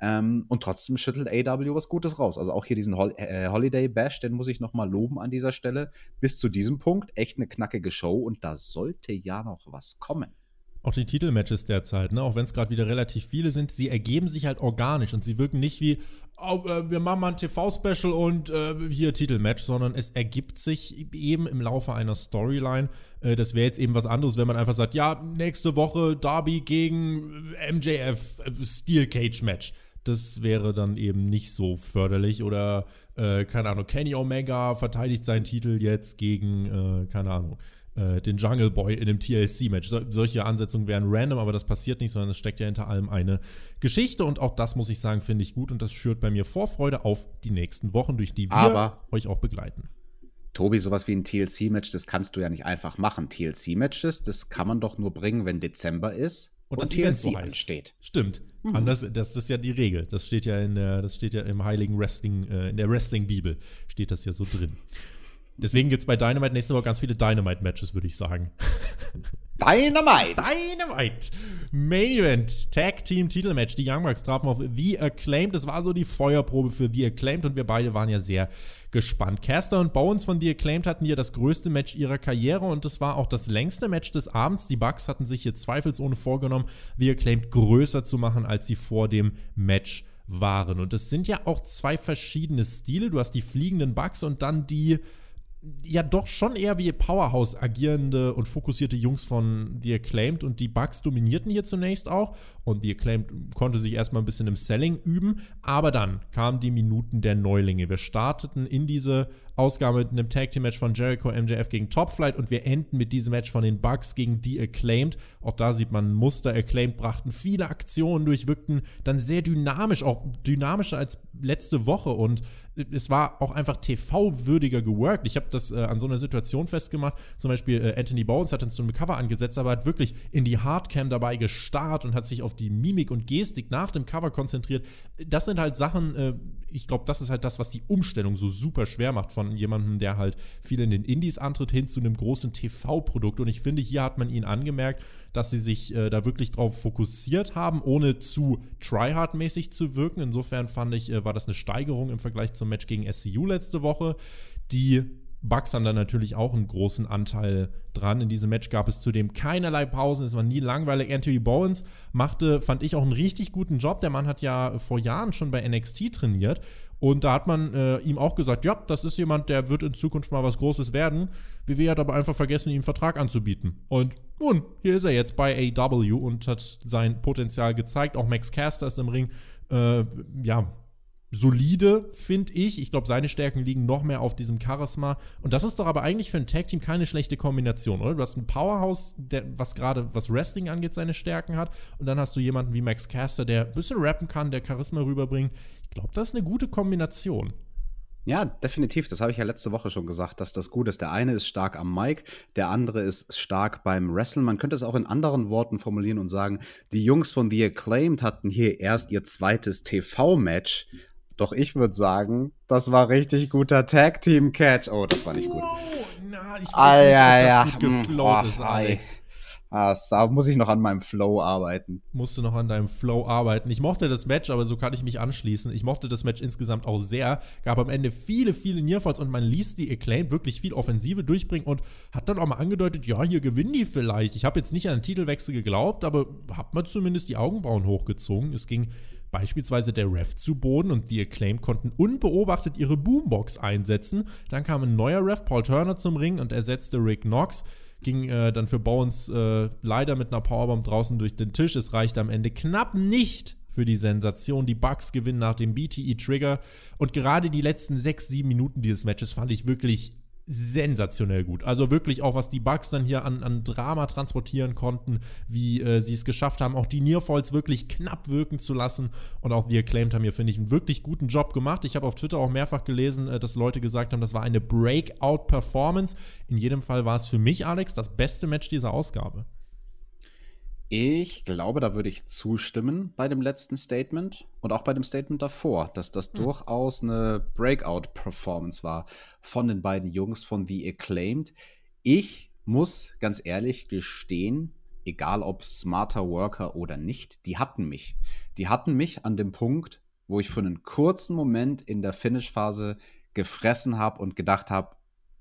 Ähm, und trotzdem schüttelt AEW was Gutes raus. Also auch hier diesen Hol äh, Holiday Bash, den muss ich noch mal loben an dieser Stelle. Bis zu diesem Punkt echt eine knackige Show und da sollte ja noch was kommen. Auch die Titelmatches derzeit, ne? auch wenn es gerade wieder relativ viele sind, sie ergeben sich halt organisch und sie wirken nicht wie, oh, äh, wir machen mal ein TV-Special und äh, hier Titelmatch, sondern es ergibt sich eben im Laufe einer Storyline. Äh, das wäre jetzt eben was anderes, wenn man einfach sagt, ja, nächste Woche Darby gegen MJF äh, Steel Cage Match. Das wäre dann eben nicht so förderlich oder, äh, keine Ahnung, Kenny Omega verteidigt seinen Titel jetzt gegen, äh, keine Ahnung äh, den Jungle Boy in einem TLC-Match. So, solche Ansetzungen wären random, aber das passiert nicht, sondern es steckt ja hinter allem eine Geschichte und auch das muss ich sagen, finde ich gut und das schürt bei mir Vorfreude auf die nächsten Wochen, durch die wir aber euch auch begleiten. Tobi, sowas wie ein TLC-Match, das kannst du ja nicht einfach machen. TLC-Matches, das kann man doch nur bringen, wenn Dezember ist und, und das TLC so ansteht. Stimmt. Mhm. Anders, das ist ja die Regel. Das steht ja in der, das steht ja im heiligen Wrestling, äh, in der Wrestling-Bibel steht das ja so drin. Deswegen gibt es bei Dynamite nächste Woche ganz viele Dynamite-Matches, würde ich sagen. Dynamite! Dynamite! Main Event, Tag Team Titelmatch. Die Young Bucks trafen auf The Acclaimed. Das war so die Feuerprobe für The Acclaimed und wir beide waren ja sehr gespannt. Caster und Bones von The Acclaimed hatten hier das größte Match ihrer Karriere und es war auch das längste Match des Abends. Die Bucks hatten sich hier zweifelsohne vorgenommen, The Acclaimed größer zu machen, als sie vor dem Match waren. Und es sind ja auch zwei verschiedene Stile. Du hast die fliegenden Bucks und dann die ja doch schon eher wie Powerhouse agierende und fokussierte Jungs von The Acclaimed und die Bugs dominierten hier zunächst auch und The Acclaimed konnte sich erstmal ein bisschen im Selling üben, aber dann kamen die Minuten der Neulinge. Wir starteten in diese Ausgabe mit einem Tag Team Match von Jericho MJF gegen Top Flight und wir enden mit diesem Match von den Bugs gegen The Acclaimed. Auch da sieht man Muster. Acclaimed brachten viele Aktionen durch, wirkten dann sehr dynamisch, auch dynamischer als letzte Woche und es war auch einfach TV-würdiger geworkt. Ich habe das äh, an so einer Situation festgemacht. Zum Beispiel äh, Anthony Bones hat dann so ein Cover angesetzt, aber hat wirklich in die Hardcam dabei gestarrt und hat sich auf die Mimik und Gestik nach dem Cover konzentriert. Das sind halt Sachen, äh, ich glaube, das ist halt das, was die Umstellung so super schwer macht von jemandem, der halt viel in den Indies antritt, hin zu einem großen TV-Produkt. Und ich finde, hier hat man ihn angemerkt, dass sie sich äh, da wirklich drauf fokussiert haben, ohne zu tryhard-mäßig zu wirken. Insofern fand ich, äh, war das eine Steigerung im Vergleich zum Match gegen SCU letzte Woche. Die Bucks haben da natürlich auch einen großen Anteil dran. In diesem Match gab es zudem keinerlei Pausen, es war nie langweilig. Anthony Bowens machte, fand ich, auch einen richtig guten Job. Der Mann hat ja vor Jahren schon bei NXT trainiert Und da hat man äh, ihm auch gesagt, ja, das ist jemand, der wird in Zukunft mal was Großes werden. WWE hat aber einfach vergessen, ihm einen Vertrag anzubieten. Und nun, hier ist er jetzt bei AW und hat sein Potenzial gezeigt. Auch Max Caster ist im Ring, äh, ja, solide, finde ich. Ich glaube, seine Stärken liegen noch mehr auf diesem Charisma. Und das ist doch aber eigentlich für ein Tag-Team keine schlechte Kombination, oder? Du hast ein Powerhouse, der, was gerade was Wrestling angeht, seine Stärken hat. Und dann hast du jemanden wie Max Caster, der ein bisschen rappen kann, der Charisma rüberbringt. Ich glaube, das ist eine gute Kombination. Ja, definitiv. Das habe ich ja letzte Woche schon gesagt, dass das gut ist. Der eine ist stark am Mic, der andere ist stark beim Wrestlen. Man könnte es auch in anderen Worten formulieren und sagen, die Jungs von The Acclaimed hatten hier erst ihr zweites TV-Match doch ich würde sagen, das war richtig guter Tag Team Catch. Oh, das war nicht gut. Wow, na, ich weiß ah, nicht, ja, ob ja. das gut hm, geflowt oh, ist, Alex. Da muss ich noch an meinem Flow arbeiten. Musst du noch an deinem Flow arbeiten. Ich mochte das Match, aber so kann ich mich anschließen. Ich mochte das Match insgesamt auch sehr. Gab am Ende viele, viele Nearfalls und man ließ die Acclaim wirklich viel Offensive durchbringen und hat dann auch mal angedeutet, ja, hier gewinnen die vielleicht. Ich habe jetzt nicht an den Titelwechsel geglaubt, aber hat man zumindest die Augenbrauen hochgezogen. Es ging beispielsweise der Ref zu Boden und die Acclaim konnten unbeobachtet ihre Boombox einsetzen. Dann kam ein neuer Ref, Paul Turner, zum Ring und ersetzte Rick Knox. Ging äh, dann für Bowens äh, leider mit einer Powerbomb draußen durch den Tisch. Es reichte am Ende knapp nicht für die Sensation. Die Bucks gewinnen nach dem BTE-Trigger. Und gerade die letzten sechs, sieben Minuten dieses Matches fand ich wirklich sensationell gut. Also wirklich auch, was die Bugs dann hier an, an Drama transportieren konnten, wie äh, sie es geschafft haben, auch die Nearfalls wirklich knapp wirken zu lassen. Und auch die Acclaimed haben hier, finde ich, einen wirklich guten Job gemacht. Ich habe auf Twitter auch mehrfach gelesen, äh, dass Leute gesagt haben, das war eine Breakout-Performance. In jedem Fall war es für mich, Alex, das beste Match dieser Ausgabe. Ich glaube, da würde ich zustimmen bei dem letzten Statement und auch bei dem Statement davor, dass das mhm. durchaus eine Breakout-Performance war von den beiden Jungs von The Acclaimed. Ich muss ganz ehrlich gestehen, egal ob Smarter Worker oder nicht, die hatten mich. Die hatten mich an dem Punkt, wo ich für einen kurzen Moment in der Finish-Phase gefressen habe und gedacht habe,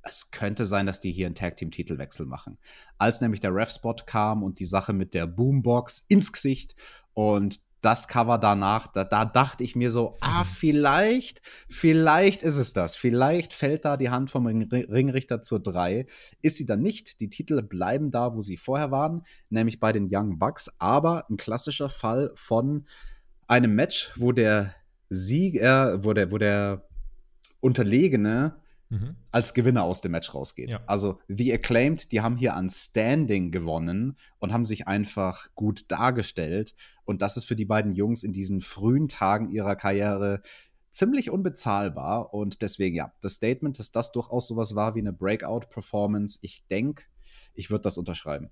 es könnte sein, dass die hier einen Tag Team Titelwechsel machen. Als nämlich der Ref Spot kam und die Sache mit der Boombox ins Gesicht und das Cover danach, da, da, dachte ich mir so, ah, vielleicht, vielleicht ist es das. Vielleicht fällt da die Hand vom Ringrichter zur 3. Ist sie dann nicht. Die Titel bleiben da, wo sie vorher waren, nämlich bei den Young Bucks. Aber ein klassischer Fall von einem Match, wo der Sieger, wo der, wo der Unterlegene mhm. als Gewinner aus dem Match rausgeht. Ja. Also The Acclaimed, die haben hier an Standing gewonnen und haben sich einfach gut dargestellt. Und das ist für die beiden Jungs in diesen frühen Tagen ihrer Karriere ziemlich unbezahlbar. Und deswegen, ja, das Statement, dass das durchaus sowas war wie eine Breakout-Performance, ich denke, ich würde das unterschreiben.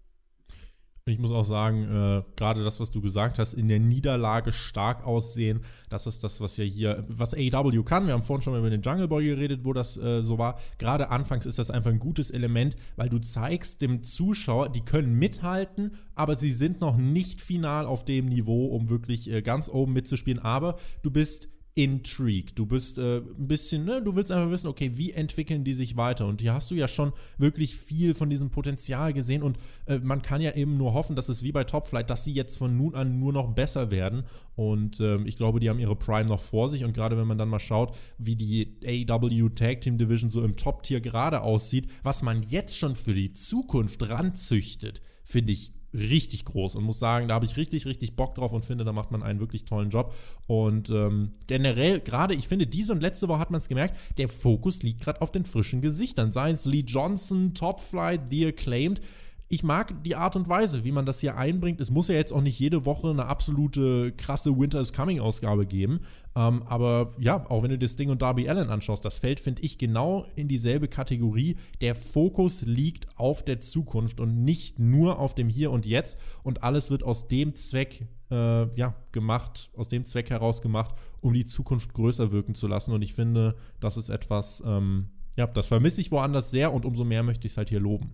Ich muss auch sagen, äh, gerade das, was du gesagt hast, in der Niederlage stark aussehen, das ist das, was ja hier, was AEW kann. Wir haben vorhin schon mal über den Jungle Boy geredet, wo das äh, so war. Gerade anfangs ist das einfach ein gutes Element, weil du zeigst dem Zuschauer, die können mithalten, aber sie sind noch nicht final auf dem Niveau, um wirklich äh, ganz oben mitzuspielen. Aber du bist intrigued. Du bist äh, ein bisschen, ne, du willst einfach wissen, okay, wie entwickeln die sich weiter? Und hier hast du ja schon wirklich viel von diesem Potenzial gesehen und äh, man kann ja eben nur hoffen, dass es wie bei Top Flight, dass sie jetzt von nun an nur noch besser werden. Und ähm, ich glaube, die haben ihre Prime noch vor sich und gerade wenn man dann mal schaut, wie die AW Tag Team Division so im Top-Tier gerade aussieht, was man jetzt schon für die Zukunft ranzüchtet, finde ich richtig groß und muss sagen, da habe ich richtig, richtig Bock drauf und finde, da macht man einen wirklich tollen Job. Und ähm, generell, gerade, ich finde, diese und letzte Woche hat man es gemerkt, der Fokus liegt gerade auf den frischen Gesichtern. Sei es Lee Johnson, Top Flight, The Acclaimed ich mag die Art und Weise, wie man das hier einbringt. Es muss ja jetzt auch nicht jede Woche eine absolute krasse Winter is Coming Ausgabe geben. Ähm, aber ja, auch wenn du das Ding und Darby Allen anschaust, das fällt, finde ich, genau in dieselbe Kategorie. Der Fokus liegt auf der Zukunft und nicht nur auf dem Hier und Jetzt. Und alles wird aus dem Zweck äh, ja, gemacht, aus dem Zweck heraus gemacht, um die Zukunft größer wirken zu lassen. Und ich finde, das ist etwas, ähm, ja, das vermisse ich woanders sehr und umso mehr möchte ich es halt hier loben.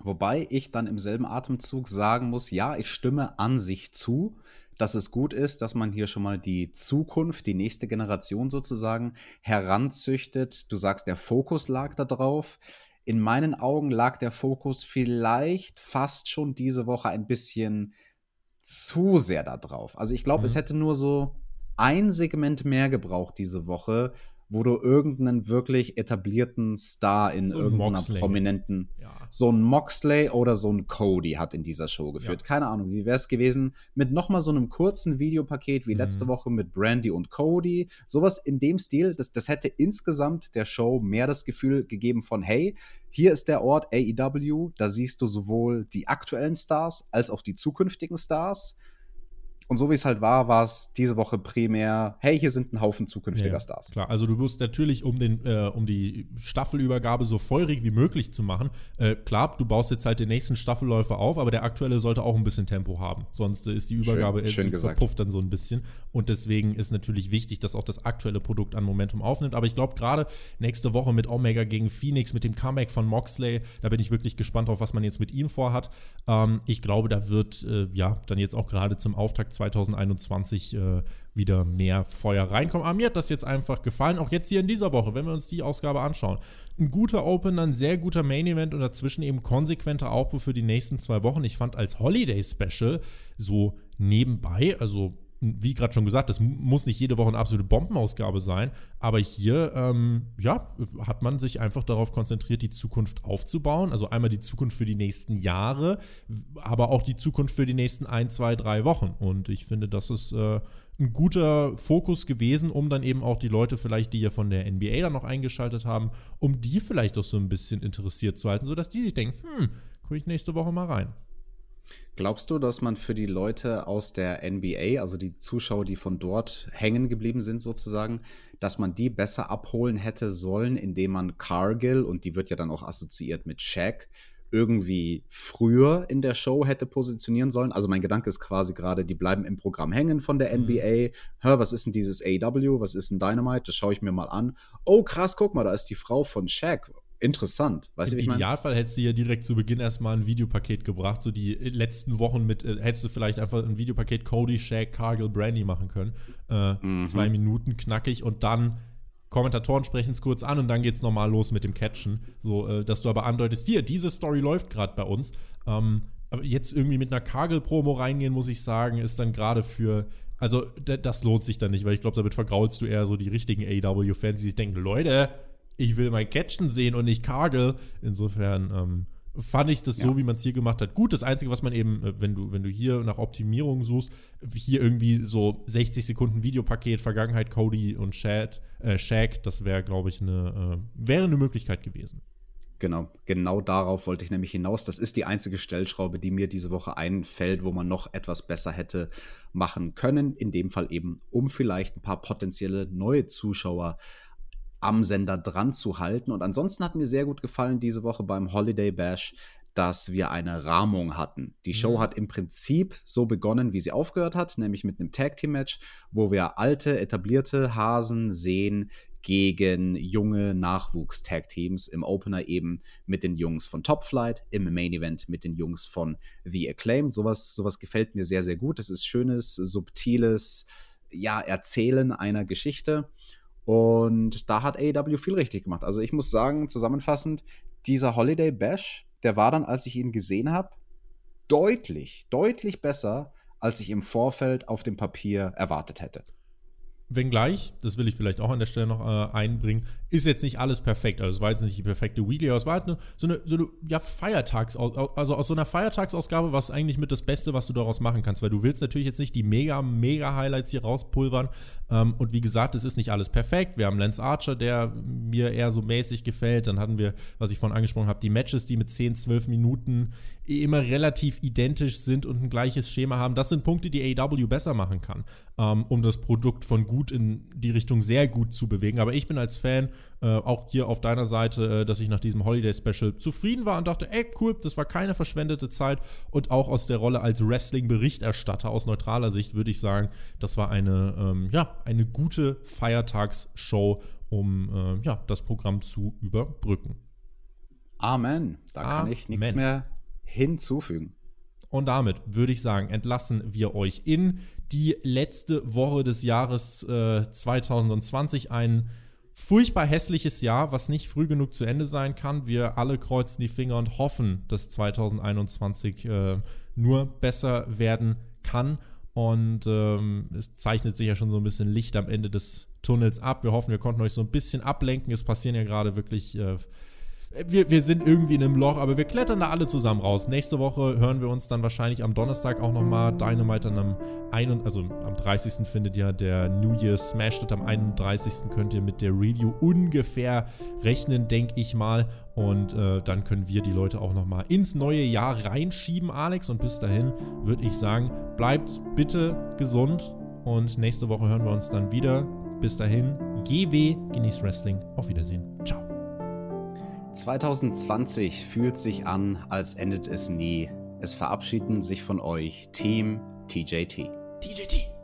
Wobei ich dann im selben Atemzug sagen muss, ja, ich stimme an sich zu, dass es gut ist, dass man hier schon mal die Zukunft, die nächste Generation sozusagen heranzüchtet. Du sagst, der Fokus lag da drauf. In meinen Augen lag der Fokus vielleicht fast schon diese Woche ein bisschen zu sehr da drauf. Also ich glaube, mhm. es hätte nur so ein Segment mehr gebraucht diese Woche, wo du irgendeinen wirklich etablierten Star in so irgendeiner Moxley. prominenten, ja. so ein Moxley oder so ein Cody hat in dieser Show geführt. Ja. Keine Ahnung, wie wäre es gewesen mit nochmal so einem kurzen Videopaket wie mhm. letzte Woche mit Brandy und Cody. Sowas in dem Stil, das, das hätte insgesamt der Show mehr das Gefühl gegeben von, hey, hier ist der Ort AEW, da siehst du sowohl die aktuellen Stars als auch die zukünftigen Stars und so wie es halt war, war es diese Woche primär, hey, hier sind ein Haufen zukünftiger ja, Stars. Klar, also du wirst natürlich, um, den, äh, um die Staffelübergabe so feurig wie möglich zu machen, äh, klar, du baust jetzt halt den nächsten Staffelläufer auf, aber der aktuelle sollte auch ein bisschen Tempo haben. Sonst ist die Übergabe schön, schön verpufft dann so ein bisschen. Und deswegen ist natürlich wichtig, dass auch das aktuelle Produkt an Momentum aufnimmt. Aber ich glaube, gerade nächste Woche mit Omega gegen Phoenix, mit dem Comeback von Moxley, da bin ich wirklich gespannt auf, was man jetzt mit ihm vorhat. Ähm, ich glaube, da wird äh, ja dann jetzt auch gerade zum Auftakt 2021 äh, wieder mehr Feuer reinkommen. Aber mir hat das jetzt einfach gefallen, auch jetzt hier in dieser Woche, wenn wir uns die Ausgabe anschauen. Ein guter Opener, ein sehr guter Main Event und dazwischen eben konsequenter Aufbau für die nächsten zwei Wochen. Ich fand als Holiday Special so nebenbei, also wie gerade schon gesagt, das muss nicht jede Woche eine absolute Bombenausgabe sein, aber hier, ähm, ja, hat man sich einfach darauf konzentriert, die Zukunft aufzubauen. Also einmal die Zukunft für die nächsten Jahre, aber auch die Zukunft für die nächsten ein, zwei, drei Wochen. Und ich finde, das ist äh, ein guter Fokus gewesen, um dann eben auch die Leute vielleicht, die ja von der NBA dann noch eingeschaltet haben, um die vielleicht auch so ein bisschen interessiert zu halten, sodass die sich denken, hm, gucke ich nächste Woche mal rein. Glaubst du, dass man für die Leute aus der NBA, also die Zuschauer, die von dort hängen geblieben sind sozusagen, dass man die besser abholen hätte sollen, indem man Cargill, und die wird ja dann auch assoziiert mit Shaq, irgendwie früher in der Show hätte positionieren sollen. Also mein Gedanke ist quasi gerade, die bleiben im Programm hängen von der NBA. Mhm. Hör, was ist denn dieses AW? Was ist ein Dynamite? Das schaue ich mir mal an. Oh krass, guck mal, da ist die Frau von Shaq interessant. Weißt Im du, Idealfall hättest du ja direkt zu Beginn erstmal ein Videopaket gebracht. So die letzten Wochen mit, äh, hättest du vielleicht einfach ein Videopaket Cody, Shaq, Cargill, Brandy machen können. Äh, mhm. Zwei Minuten knackig und dann Kommentatoren sprechen es kurz an und dann geht's normal los mit dem Catchen. So, äh, dass du aber andeutest, hier, diese Story läuft gerade bei uns. Ähm, aber jetzt irgendwie mit einer Cargill-Promo reingehen, muss ich sagen, ist dann gerade für also, das lohnt sich dann nicht, weil ich glaube, damit vergraulst du eher so die richtigen AW-Fans, die sich denken, Leute, ich will mein Catchen sehen und nicht Kagel. Insofern ähm, fand ich das ja. so, wie man es hier gemacht hat, gut. Das Einzige, was man eben, äh, wenn du, wenn du hier nach Optimierung suchst, hier irgendwie so 60 Sekunden Videopaket, Vergangenheit, Cody und Shad, äh, Shaq, das wäre, glaube ich, eine, äh, wäre eine Möglichkeit gewesen. Genau, genau darauf wollte ich nämlich hinaus. Das ist die einzige Stellschraube, die mir diese Woche einfällt, wo man noch etwas besser hätte machen können. In dem Fall eben, um vielleicht ein paar potenzielle neue Zuschauer äh, am Sender dran zu halten. Und ansonsten hat mir sehr gut gefallen diese Woche beim Holiday Bash, dass wir eine Rahmung hatten. Die Show mhm. hat im Prinzip so begonnen, wie sie aufgehört hat, nämlich mit einem Tag Team Match, wo wir alte, etablierte Hasen sehen gegen junge Nachwuchs-Tag-Teams. Im Opener eben mit den Jungs von Top Flight, im Main Event mit den Jungs von The Acclaimed. Sowas, sowas gefällt mir sehr, sehr gut. Es ist schönes, subtiles ja, Erzählen einer Geschichte. Und da hat AEW viel richtig gemacht. Also ich muss sagen, zusammenfassend, dieser Holiday Bash, der war dann, als ich ihn gesehen habe, deutlich, deutlich besser, als ich im Vorfeld auf dem Papier erwartet hätte. Wenngleich, das will ich vielleicht auch an der Stelle noch äh, einbringen, ist jetzt nicht alles perfekt. Also es war jetzt nicht die perfekte Weekly, aber es war halt eine, so eine, so eine ja, Feiertags, also aus so einer Feiertagsausgabe war es eigentlich mit das Beste, was du daraus machen kannst, weil du willst natürlich jetzt nicht die mega, mega Highlights hier rauspulvern. Ähm, und wie gesagt, es ist nicht alles perfekt. Wir haben Lance Archer, der mir eher so mäßig gefällt. Dann hatten wir, was ich vorhin angesprochen habe, die Matches, die mit 10, 12 Minuten immer relativ identisch sind und ein gleiches Schema haben. Das sind Punkte, die AW besser machen kann, ähm, um das Produkt von gut in die Richtung sehr gut zu bewegen. Aber ich bin als Fan äh, auch hier auf deiner Seite, äh, dass ich nach diesem Holiday Special zufrieden war und dachte, ey, cool, das war keine verschwendete Zeit. Und auch aus der Rolle als Wrestling-Berichterstatter aus neutraler Sicht würde ich sagen, das war eine, ähm, ja, eine gute Feiertagsshow, um äh, ja, das Programm zu überbrücken. Amen. Da Amen. kann ich nichts mehr hinzufügen. Und damit würde ich sagen, entlassen wir euch in die letzte Woche des Jahres äh, 2020. Ein furchtbar hässliches Jahr, was nicht früh genug zu Ende sein kann. Wir alle kreuzen die Finger und hoffen, dass 2021 äh, nur besser werden kann. Und ähm, es zeichnet sich ja schon so ein bisschen Licht am Ende des Tunnels ab. Wir hoffen, wir konnten euch so ein bisschen ablenken. Es passieren ja gerade wirklich äh, wir, wir sind irgendwie in einem Loch, aber wir klettern da alle zusammen raus. Nächste Woche hören wir uns dann wahrscheinlich am Donnerstag auch nochmal. Dynamite dann am, ein, also am 30. findet ja der New Year Smash statt. Am 31. könnt ihr mit der Review ungefähr rechnen, denke ich mal. Und äh, dann können wir die Leute auch nochmal ins neue Jahr reinschieben, Alex. Und bis dahin würde ich sagen, bleibt bitte gesund. Und nächste Woche hören wir uns dann wieder. Bis dahin, GW, genießt Wrestling. Auf Wiedersehen. Ciao. 2020 fühlt sich an, als endet es nie. Es verabschieden sich von euch Team TJT. TJT.